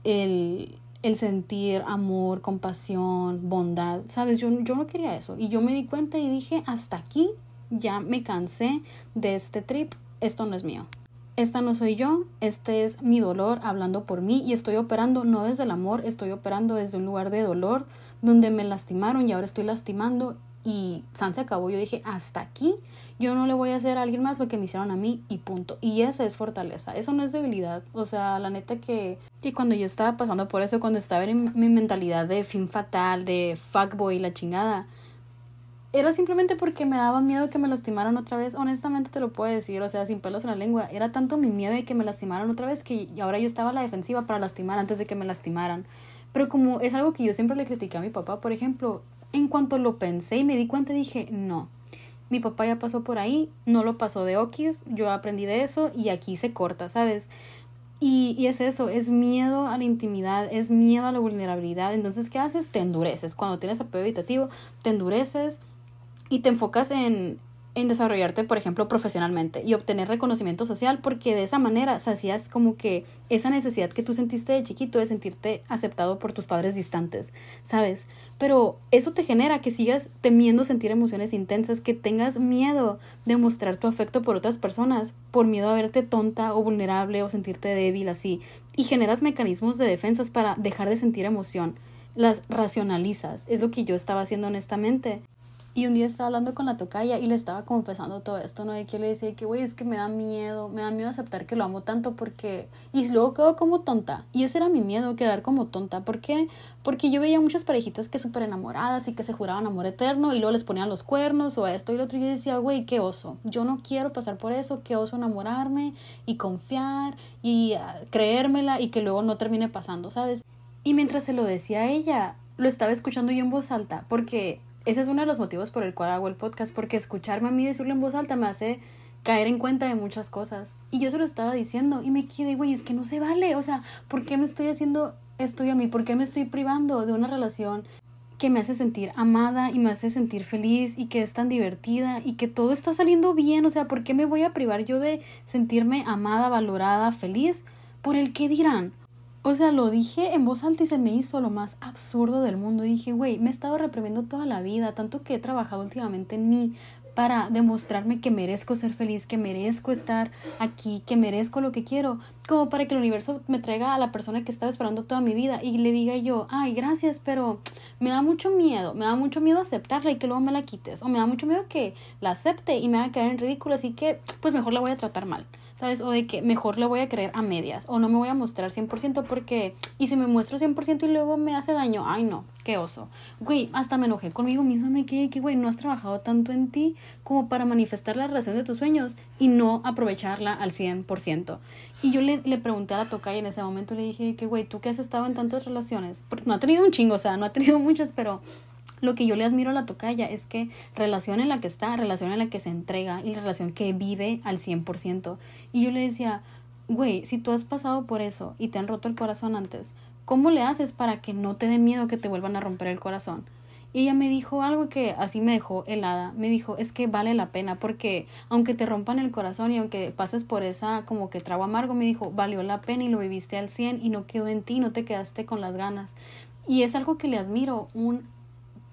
el, el sentir amor, compasión, bondad. Sabes, yo, yo no quería eso. Y yo me di cuenta y dije, hasta aquí ya me cansé de este trip, esto no es mío. Esta no soy yo, este es mi dolor hablando por mí y estoy operando no desde el amor, estoy operando desde un lugar de dolor donde me lastimaron y ahora estoy lastimando y San se acabó. Yo dije, hasta aquí, yo no le voy a hacer a alguien más lo que me hicieron a mí y punto. Y esa es fortaleza, eso no es debilidad. O sea, la neta que, que cuando yo estaba pasando por eso, cuando estaba en mi mentalidad de fin fatal, de fuckboy, la chingada, era simplemente porque me daba miedo que me lastimaran otra vez. Honestamente te lo puedo decir, o sea, sin pelos en la lengua. Era tanto mi miedo de que me lastimaran otra vez que ahora yo estaba a la defensiva para lastimar antes de que me lastimaran. Pero como es algo que yo siempre le critiqué a mi papá, por ejemplo, en cuanto lo pensé y me di cuenta, dije, no, mi papá ya pasó por ahí, no lo pasó de okis, yo aprendí de eso y aquí se corta, ¿sabes? Y, y, es eso, es miedo a la intimidad, es miedo a la vulnerabilidad. Entonces, ¿qué haces? Te endureces. Cuando tienes apego evitativo, te endureces y te enfocas en, en desarrollarte, por ejemplo, profesionalmente y obtener reconocimiento social, porque de esa manera hacías como que esa necesidad que tú sentiste de chiquito de sentirte aceptado por tus padres distantes, ¿sabes? Pero eso te genera que sigas temiendo sentir emociones intensas, que tengas miedo de mostrar tu afecto por otras personas, por miedo a verte tonta o vulnerable o sentirte débil así, y generas mecanismos de defensas para dejar de sentir emoción las racionalizas. Es lo que yo estaba haciendo honestamente. Y un día estaba hablando con la tocaya y le estaba confesando todo esto, ¿no? De que le decía que, güey, es que me da miedo, me da miedo aceptar que lo amo tanto porque... Y luego quedo como tonta. Y ese era mi miedo, quedar como tonta. ¿Por qué? Porque yo veía muchas parejitas que súper enamoradas y que se juraban amor eterno y luego les ponían los cuernos o esto y lo otro. Y yo decía, güey, qué oso. Yo no quiero pasar por eso, qué oso enamorarme y confiar y ah, creérmela y que luego no termine pasando, ¿sabes? Y mientras se lo decía a ella, lo estaba escuchando yo en voz alta porque ese es uno de los motivos por el cual hago el podcast, porque escucharme a mí decirlo en voz alta me hace caer en cuenta de muchas cosas. Y yo se lo estaba diciendo y me quedé, güey, es que no se vale. O sea, ¿por qué me estoy haciendo esto a mí? ¿Por qué me estoy privando de una relación que me hace sentir amada y me hace sentir feliz y que es tan divertida y que todo está saliendo bien. O sea, ¿por qué me voy a privar yo de sentirme amada, valorada, feliz por el que dirán? O sea, lo dije en voz alta y se me hizo lo más absurdo del mundo. dije, güey, me he estado reprimiendo toda la vida, tanto que he trabajado últimamente en mí para demostrarme que merezco ser feliz, que merezco estar aquí, que merezco lo que quiero, como para que el universo me traiga a la persona que estaba esperando toda mi vida y le diga yo, ay, gracias, pero me da mucho miedo, me da mucho miedo aceptarla y que luego me la quites, o me da mucho miedo que la acepte y me haga caer en ridículo, así que pues mejor la voy a tratar mal. ¿Sabes? O de que mejor le voy a creer a medias o no me voy a mostrar 100% porque, y si me muestro 100% y luego me hace daño, ay no, qué oso. Güey, hasta me enojé conmigo mismo, me quedé que, güey, no has trabajado tanto en ti como para manifestar la relación de tus sueños y no aprovecharla al 100%. Y yo le, le pregunté a la toca y en ese momento le dije que, güey, ¿tú qué has estado en tantas relaciones? Porque no ha tenido un chingo, o sea, no ha tenido muchas, pero lo que yo le admiro a la tocaya es que relación en la que está, relación en la que se entrega y relación que vive al 100%. Y yo le decía, güey, si tú has pasado por eso y te han roto el corazón antes, ¿cómo le haces para que no te dé miedo que te vuelvan a romper el corazón? Y ella me dijo algo que así me dejó helada. Me dijo, es que vale la pena porque aunque te rompan el corazón y aunque pases por esa como que trago amargo, me dijo, valió la pena y lo viviste al 100 y no quedó en ti, no te quedaste con las ganas. Y es algo que le admiro, un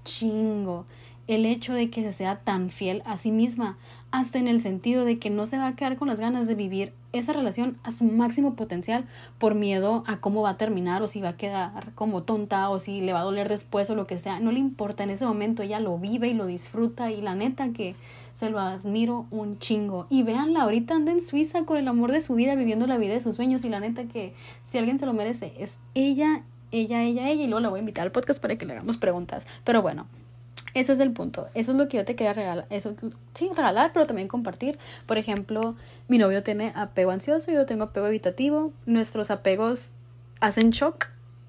chingo el hecho de que se sea tan fiel a sí misma, hasta en el sentido de que no se va a quedar con las ganas de vivir esa relación a su máximo potencial por miedo a cómo va a terminar o si va a quedar como tonta o si le va a doler después o lo que sea. No le importa en ese momento, ella lo vive y lo disfruta y la neta que se lo admiro un chingo. Y véanla, ahorita anda en Suiza con el amor de su vida, viviendo la vida de sus sueños y la neta que si alguien se lo merece es ella ella, ella, ella, y luego la voy a invitar al podcast para que le hagamos preguntas. Pero bueno, ese es el punto. Eso es lo que yo te quería regalar. Eso, sí, regalar, pero también compartir. Por ejemplo, mi novio tiene apego ansioso, yo tengo apego evitativo. Nuestros apegos hacen shock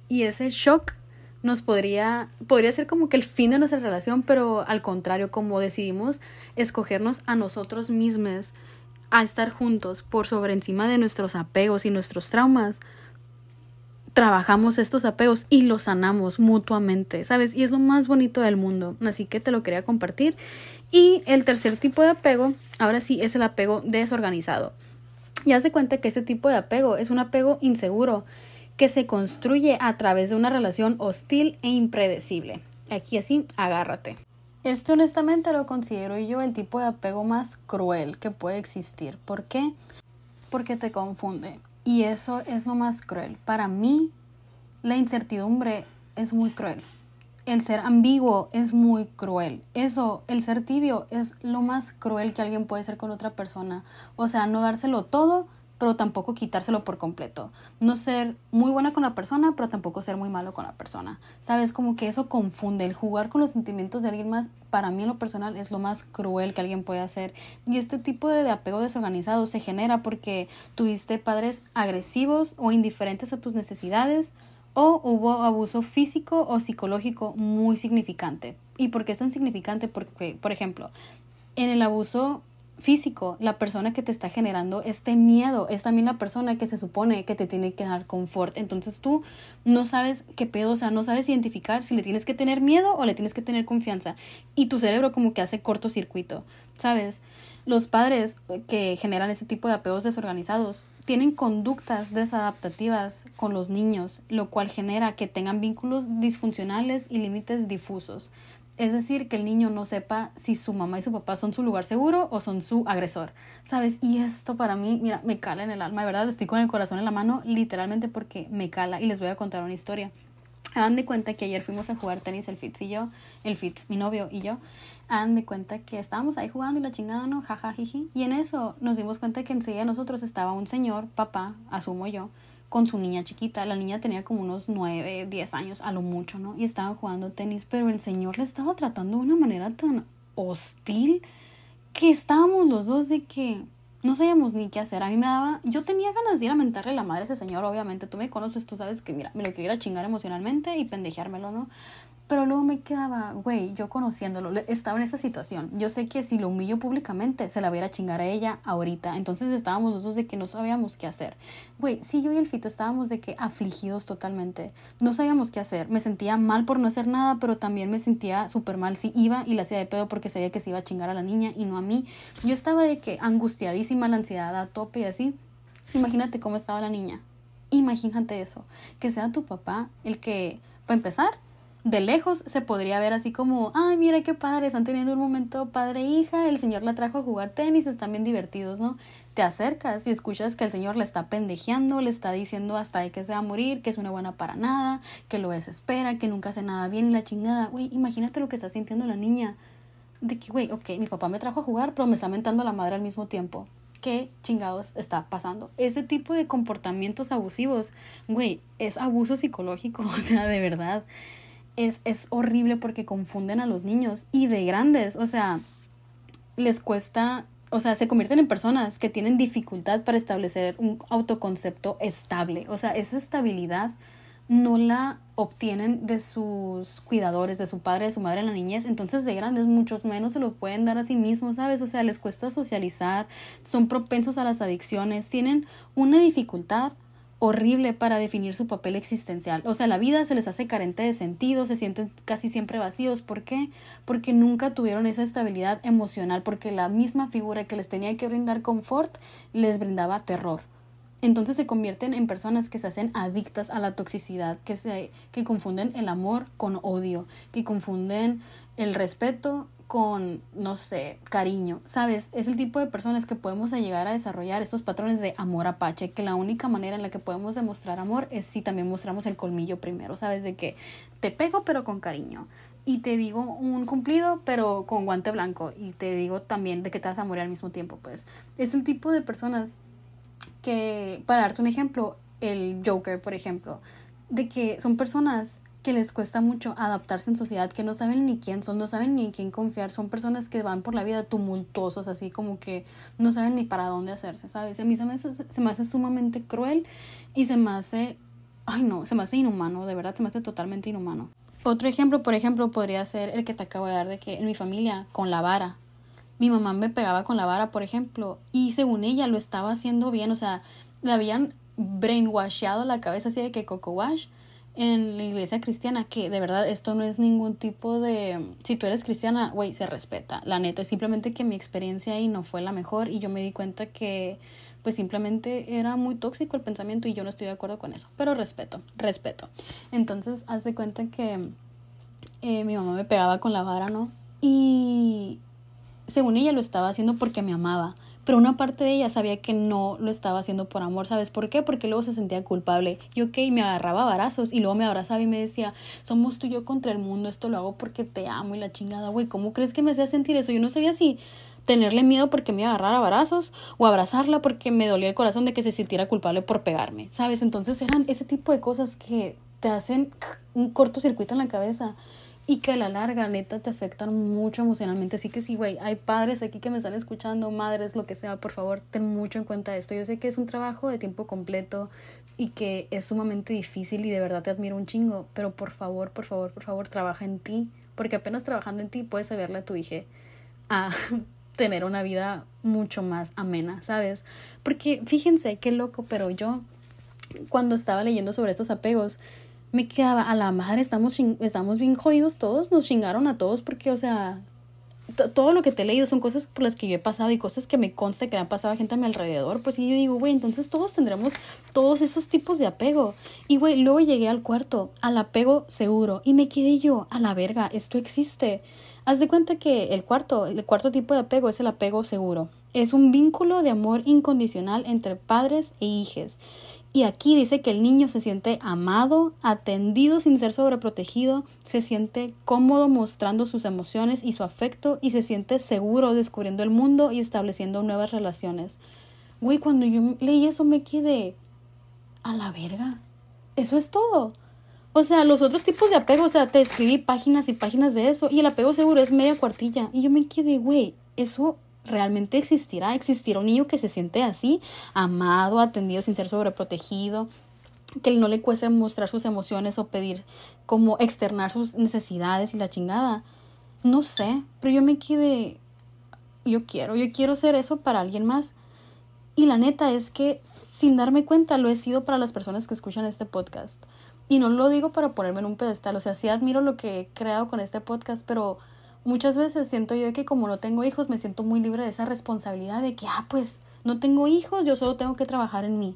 y ese shock nos podría, podría ser como que el fin de nuestra relación, pero al contrario, como decidimos escogernos a nosotros mismos a estar juntos por sobre encima de nuestros apegos y nuestros traumas, trabajamos estos apegos y los sanamos mutuamente, ¿sabes? Y es lo más bonito del mundo, así que te lo quería compartir. Y el tercer tipo de apego, ahora sí, es el apego desorganizado. Ya se cuenta que este tipo de apego es un apego inseguro que se construye a través de una relación hostil e impredecible. Aquí así, agárrate. Este honestamente lo considero yo el tipo de apego más cruel que puede existir. ¿Por qué? Porque te confunde. Y eso es lo más cruel. Para mí, la incertidumbre es muy cruel. El ser ambiguo es muy cruel. Eso, el ser tibio, es lo más cruel que alguien puede ser con otra persona. O sea, no dárselo todo pero tampoco quitárselo por completo. No ser muy buena con la persona, pero tampoco ser muy malo con la persona. Sabes, como que eso confunde. El jugar con los sentimientos de alguien más, para mí en lo personal, es lo más cruel que alguien puede hacer. Y este tipo de apego desorganizado se genera porque tuviste padres agresivos o indiferentes a tus necesidades o hubo abuso físico o psicológico muy significante. ¿Y por qué es tan significante? Porque, por ejemplo, en el abuso físico, la persona que te está generando este miedo es también la persona que se supone que te tiene que dar confort. Entonces tú no sabes qué pedo, o sea, no sabes identificar si le tienes que tener miedo o le tienes que tener confianza. Y tu cerebro como que hace cortocircuito, ¿sabes? Los padres que generan este tipo de apegos desorganizados tienen conductas desadaptativas con los niños, lo cual genera que tengan vínculos disfuncionales y límites difusos. Es decir, que el niño no sepa si su mamá y su papá son su lugar seguro o son su agresor, ¿sabes? Y esto para mí, mira, me cala en el alma, de verdad, estoy con el corazón en la mano, literalmente porque me cala y les voy a contar una historia. Hagan de cuenta que ayer fuimos a jugar tenis el Fitz y yo, el Fitz, mi novio y yo. Hagan de cuenta que estábamos ahí jugando y la chingada, ¿no? Jaja, jiji. Y en eso nos dimos cuenta que enseguida nosotros estaba un señor, papá, asumo yo, con su niña chiquita. La niña tenía como unos 9, 10 años, a lo mucho, ¿no? Y estaban jugando tenis, pero el señor le estaba tratando de una manera tan hostil que estábamos los dos de que no sabíamos ni qué hacer. A mí me daba, yo tenía ganas de ir a mentarle la madre a ese señor, obviamente. Tú me conoces, tú sabes que, mira, me lo quería chingar emocionalmente y pendejeármelo, ¿no? Pero luego me quedaba, güey, yo conociéndolo, estaba en esa situación. Yo sé que si lo humillo públicamente, se la voy a chingar a ella ahorita. Entonces estábamos los dos de que no sabíamos qué hacer. Güey, sí, yo y el Fito estábamos de que afligidos totalmente. No sabíamos qué hacer. Me sentía mal por no hacer nada, pero también me sentía súper mal si iba y la hacía de pedo porque sabía que se iba a chingar a la niña y no a mí. Yo estaba de que angustiadísima, la ansiedad a tope y así. Imagínate cómo estaba la niña. Imagínate eso. Que sea tu papá el que, para empezar, de lejos se podría ver así como, ay, mira qué padre, están teniendo un momento padre hija, el señor la trajo a jugar tenis, están bien divertidos, ¿no? Te acercas y escuchas que el señor le está pendejeando, le está diciendo hasta de que se va a morir, que es una buena para nada, que lo desespera, que nunca hace nada bien y la chingada. Güey, imagínate lo que está sintiendo la niña. De que, güey, ok, mi papá me trajo a jugar, pero me está mentando la madre al mismo tiempo. ¿Qué chingados está pasando? Ese tipo de comportamientos abusivos, güey, es abuso psicológico, o sea, de verdad es, es horrible porque confunden a los niños y de grandes, o sea, les cuesta, o sea, se convierten en personas que tienen dificultad para establecer un autoconcepto estable, o sea, esa estabilidad no la obtienen de sus cuidadores, de su padre, de su madre en la niñez, entonces de grandes muchos menos se lo pueden dar a sí mismos, ¿sabes? O sea, les cuesta socializar, son propensos a las adicciones, tienen una dificultad horrible para definir su papel existencial. O sea, la vida se les hace carente de sentido, se sienten casi siempre vacíos. ¿Por qué? Porque nunca tuvieron esa estabilidad emocional, porque la misma figura que les tenía que brindar confort les brindaba terror. Entonces se convierten en personas que se hacen adictas a la toxicidad, que, se, que confunden el amor con odio, que confunden el respeto con, no sé, cariño, ¿sabes? Es el tipo de personas que podemos llegar a desarrollar estos patrones de amor apache, que la única manera en la que podemos demostrar amor es si también mostramos el colmillo primero, ¿sabes? De que te pego pero con cariño y te digo un cumplido pero con guante blanco y te digo también de que te vas a morir al mismo tiempo, pues. Es el tipo de personas que, para darte un ejemplo, el Joker, por ejemplo, de que son personas que les cuesta mucho adaptarse en sociedad, que no saben ni quién son, no saben ni en quién confiar, son personas que van por la vida tumultuosos, así como que no saben ni para dónde hacerse, ¿sabes? A mí se me hace, se me hace sumamente cruel y se me hace, ay no, se me hace inhumano, de verdad se me hace totalmente inhumano. Otro ejemplo, por ejemplo, podría ser el que te acabo de dar de que en mi familia, con la vara, mi mamá me pegaba con la vara, por ejemplo, y según ella lo estaba haciendo bien, o sea, le habían brainwashado la cabeza así de que coco wash, en la iglesia cristiana, que de verdad esto no es ningún tipo de... Si tú eres cristiana, güey, se respeta. La neta, es simplemente que mi experiencia ahí no fue la mejor y yo me di cuenta que pues simplemente era muy tóxico el pensamiento y yo no estoy de acuerdo con eso. Pero respeto, respeto. Entonces, haz de cuenta que eh, mi mamá me pegaba con la vara, ¿no? Y según ella lo estaba haciendo porque me amaba pero una parte de ella sabía que no lo estaba haciendo por amor, ¿sabes por qué? Porque luego se sentía culpable. Y ok, me agarraba barazos y luego me abrazaba y me decía, somos tú y yo contra el mundo, esto lo hago porque te amo y la chingada, güey, ¿cómo crees que me hacía sentir eso? Yo no sabía si tenerle miedo porque me iba a agarrar barazos o abrazarla porque me dolía el corazón de que se sintiera culpable por pegarme, ¿sabes? Entonces eran ese tipo de cosas que te hacen un cortocircuito en la cabeza y que a la larga, neta, te afectan mucho emocionalmente. Así que sí, güey, hay padres aquí que me están escuchando, madres, lo que sea, por favor, ten mucho en cuenta esto. Yo sé que es un trabajo de tiempo completo y que es sumamente difícil y de verdad te admiro un chingo, pero por favor, por favor, por favor, trabaja en ti, porque apenas trabajando en ti puedes ayudarle a tu hija a tener una vida mucho más amena, ¿sabes? Porque fíjense qué loco, pero yo cuando estaba leyendo sobre estos apegos, me quedaba a la madre, estamos, estamos bien jodidos todos, nos chingaron a todos porque, o sea, todo lo que te he leído son cosas por las que yo he pasado y cosas que me consta que le han pasado a gente a mi alrededor, pues y yo digo, güey, entonces todos tendremos todos esos tipos de apego. Y güey, luego llegué al cuarto, al apego seguro, y me quedé yo, a la verga, esto existe. Haz de cuenta que el cuarto, el cuarto tipo de apego es el apego seguro. Es un vínculo de amor incondicional entre padres e hijos. Y aquí dice que el niño se siente amado, atendido sin ser sobreprotegido, se siente cómodo mostrando sus emociones y su afecto y se siente seguro descubriendo el mundo y estableciendo nuevas relaciones. Güey, cuando yo leí eso me quedé a la verga. Eso es todo. O sea, los otros tipos de apego, o sea, te escribí páginas y páginas de eso y el apego seguro es media cuartilla. Y yo me quedé, güey, eso realmente existirá, existirá un niño que se siente así, amado, atendido sin ser sobreprotegido, que no le cueste mostrar sus emociones o pedir como externar sus necesidades y la chingada. No sé, pero yo me quedé, yo quiero, yo quiero ser eso para alguien más. Y la neta es que sin darme cuenta lo he sido para las personas que escuchan este podcast. Y no lo digo para ponerme en un pedestal, o sea, sí admiro lo que he creado con este podcast, pero muchas veces siento yo que como no tengo hijos me siento muy libre de esa responsabilidad de que, ah, pues no tengo hijos, yo solo tengo que trabajar en mí.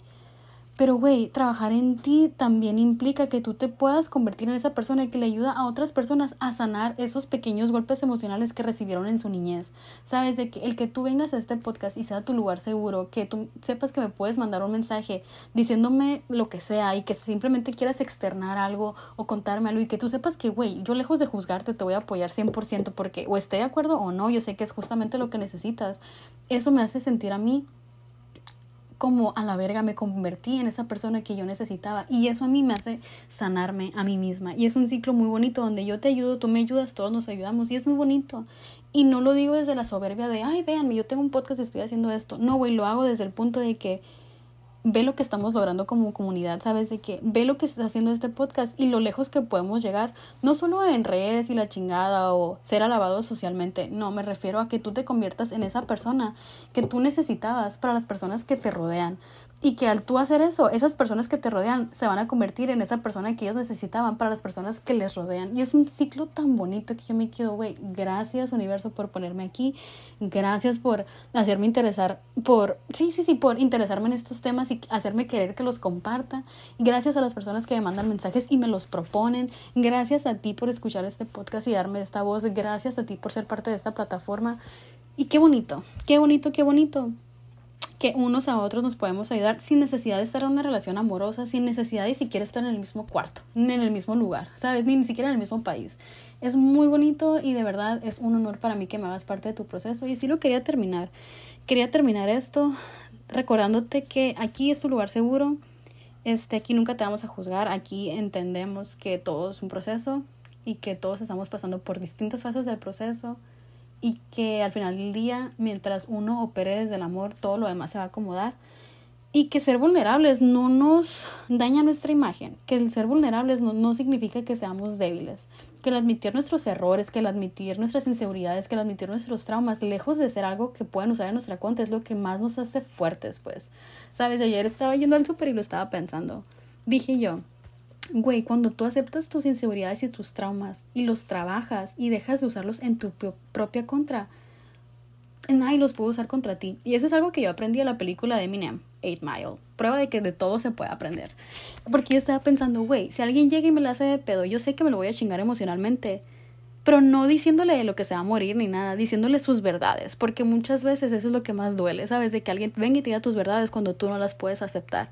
Pero, güey, trabajar en ti también implica que tú te puedas convertir en esa persona que le ayuda a otras personas a sanar esos pequeños golpes emocionales que recibieron en su niñez. Sabes, de que el que tú vengas a este podcast y sea tu lugar seguro, que tú sepas que me puedes mandar un mensaje diciéndome lo que sea y que simplemente quieras externar algo o contarme algo y que tú sepas que, güey, yo lejos de juzgarte te voy a apoyar 100% porque o esté de acuerdo o no, yo sé que es justamente lo que necesitas. Eso me hace sentir a mí como a la verga me convertí en esa persona que yo necesitaba. Y eso a mí me hace sanarme a mí misma. Y es un ciclo muy bonito donde yo te ayudo, tú me ayudas, todos nos ayudamos. Y es muy bonito. Y no lo digo desde la soberbia de ay véanme yo tengo un podcast y estoy haciendo esto no güey lo hago desde el punto de que ve lo que estamos logrando como comunidad, ¿sabes? De que ve lo que está haciendo este podcast y lo lejos que podemos llegar, no solo en redes y la chingada o ser alabados socialmente, no, me refiero a que tú te conviertas en esa persona que tú necesitabas para las personas que te rodean, y que al tú hacer eso, esas personas que te rodean se van a convertir en esa persona que ellos necesitaban para las personas que les rodean. Y es un ciclo tan bonito que yo me quedo, güey, gracias universo por ponerme aquí, gracias por hacerme interesar, por, sí, sí, sí, por interesarme en estos temas y hacerme querer que los comparta. Gracias a las personas que me mandan mensajes y me los proponen. Gracias a ti por escuchar este podcast y darme esta voz. Gracias a ti por ser parte de esta plataforma. Y qué bonito, qué bonito, qué bonito que unos a otros nos podemos ayudar sin necesidad de estar en una relación amorosa, sin necesidad de siquiera estar en el mismo cuarto, ni en el mismo lugar, ¿sabes? Ni, ni siquiera en el mismo país. Es muy bonito y de verdad es un honor para mí que me hagas parte de tu proceso. Y sí lo quería terminar. Quería terminar esto recordándote que aquí es tu lugar seguro. Este, aquí nunca te vamos a juzgar. Aquí entendemos que todo es un proceso y que todos estamos pasando por distintas fases del proceso y que al final del día, mientras uno opere desde el amor, todo lo demás se va a acomodar. Y que ser vulnerables no nos daña nuestra imagen, que el ser vulnerables no, no significa que seamos débiles, que el admitir nuestros errores, que el admitir nuestras inseguridades, que el admitir nuestros traumas, lejos de ser algo que puedan usar en nuestra contra, es lo que más nos hace fuertes, pues. Sabes, ayer estaba yendo al súper y lo estaba pensando. Dije yo, Güey, cuando tú aceptas tus inseguridades y tus traumas y los trabajas y dejas de usarlos en tu propia contra, nadie los puede usar contra ti. Y eso es algo que yo aprendí en la película de Eminem, Eight Mile. Prueba de que de todo se puede aprender. Porque yo estaba pensando, güey, si alguien llega y me la hace de pedo, yo sé que me lo voy a chingar emocionalmente. Pero no diciéndole lo que se va a morir ni nada, diciéndole sus verdades. Porque muchas veces eso es lo que más duele, ¿sabes? De que alguien venga y te diga tus verdades cuando tú no las puedes aceptar.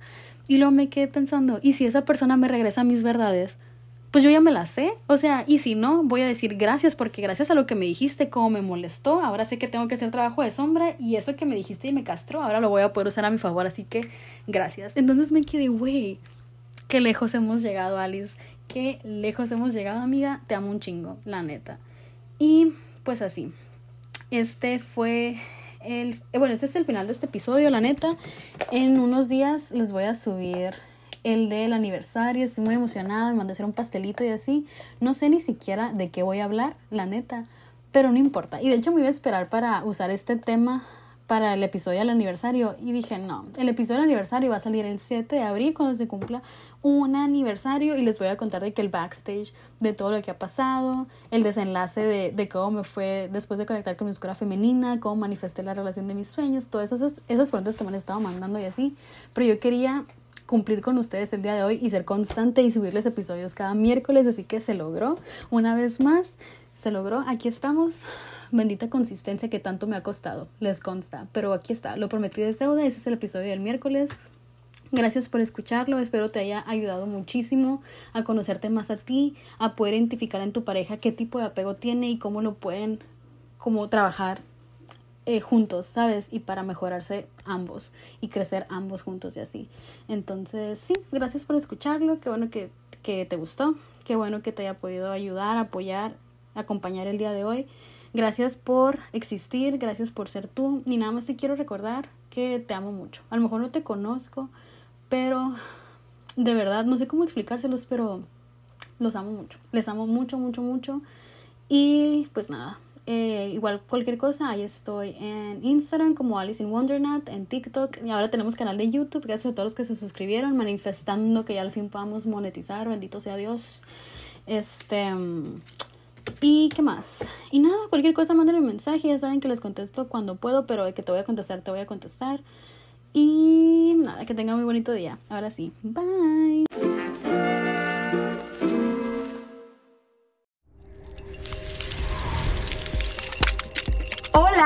Y luego me quedé pensando, ¿y si esa persona me regresa mis verdades? Pues yo ya me las sé. O sea, y si no, voy a decir gracias porque gracias a lo que me dijiste, como me molestó, ahora sé que tengo que hacer trabajo de sombra y eso que me dijiste y me castró, ahora lo voy a poder usar a mi favor. Así que gracias. Entonces me quedé, güey, qué lejos hemos llegado, Alice. Qué lejos hemos llegado, amiga. Te amo un chingo, la neta. Y pues así. Este fue el, eh, bueno, este es el final de este episodio, la neta. En unos días les voy a subir el del aniversario. Estoy muy emocionada, me mandé a hacer un pastelito y así. No sé ni siquiera de qué voy a hablar, la neta. Pero no importa. Y de hecho me iba a esperar para usar este tema para el episodio del aniversario. Y dije, no, el episodio del aniversario va a salir el 7 de abril cuando se cumpla un aniversario y les voy a contar de que el backstage de todo lo que ha pasado, el desenlace de, de cómo me fue después de conectar con mi escuela femenina, cómo manifesté la relación de mis sueños, todas esas, esas preguntas que me han estado mandando y así, pero yo quería cumplir con ustedes el día de hoy y ser constante y subirles episodios cada miércoles, así que se logró. Una vez más se logró, aquí estamos. Bendita consistencia que tanto me ha costado, les consta, pero aquí está, lo prometí de deuda, ese es el episodio del miércoles. Gracias por escucharlo, espero te haya ayudado muchísimo a conocerte más a ti, a poder identificar en tu pareja qué tipo de apego tiene y cómo lo pueden como trabajar eh, juntos, ¿sabes? Y para mejorarse ambos y crecer ambos juntos y así. Entonces, sí, gracias por escucharlo, qué bueno que, que te gustó, qué bueno que te haya podido ayudar, apoyar acompañar el día de hoy. Gracias por existir, gracias por ser tú. Ni nada más te quiero recordar que te amo mucho. A lo mejor no te conozco, pero de verdad, no sé cómo explicárselos, pero los amo mucho. Les amo mucho, mucho, mucho. Y pues nada, eh, igual cualquier cosa, ahí estoy en Instagram como Alice in Wondernut, en TikTok y ahora tenemos canal de YouTube, gracias a todos los que se suscribieron, manifestando que ya al fin podamos monetizar, bendito sea Dios. Este, ¿y qué más? Y nada, cualquier cosa mándenme un mensaje, ya saben que les contesto cuando puedo, pero de que te voy a contestar, te voy a contestar. Y nada, que tengan muy bonito día. Ahora sí, bye.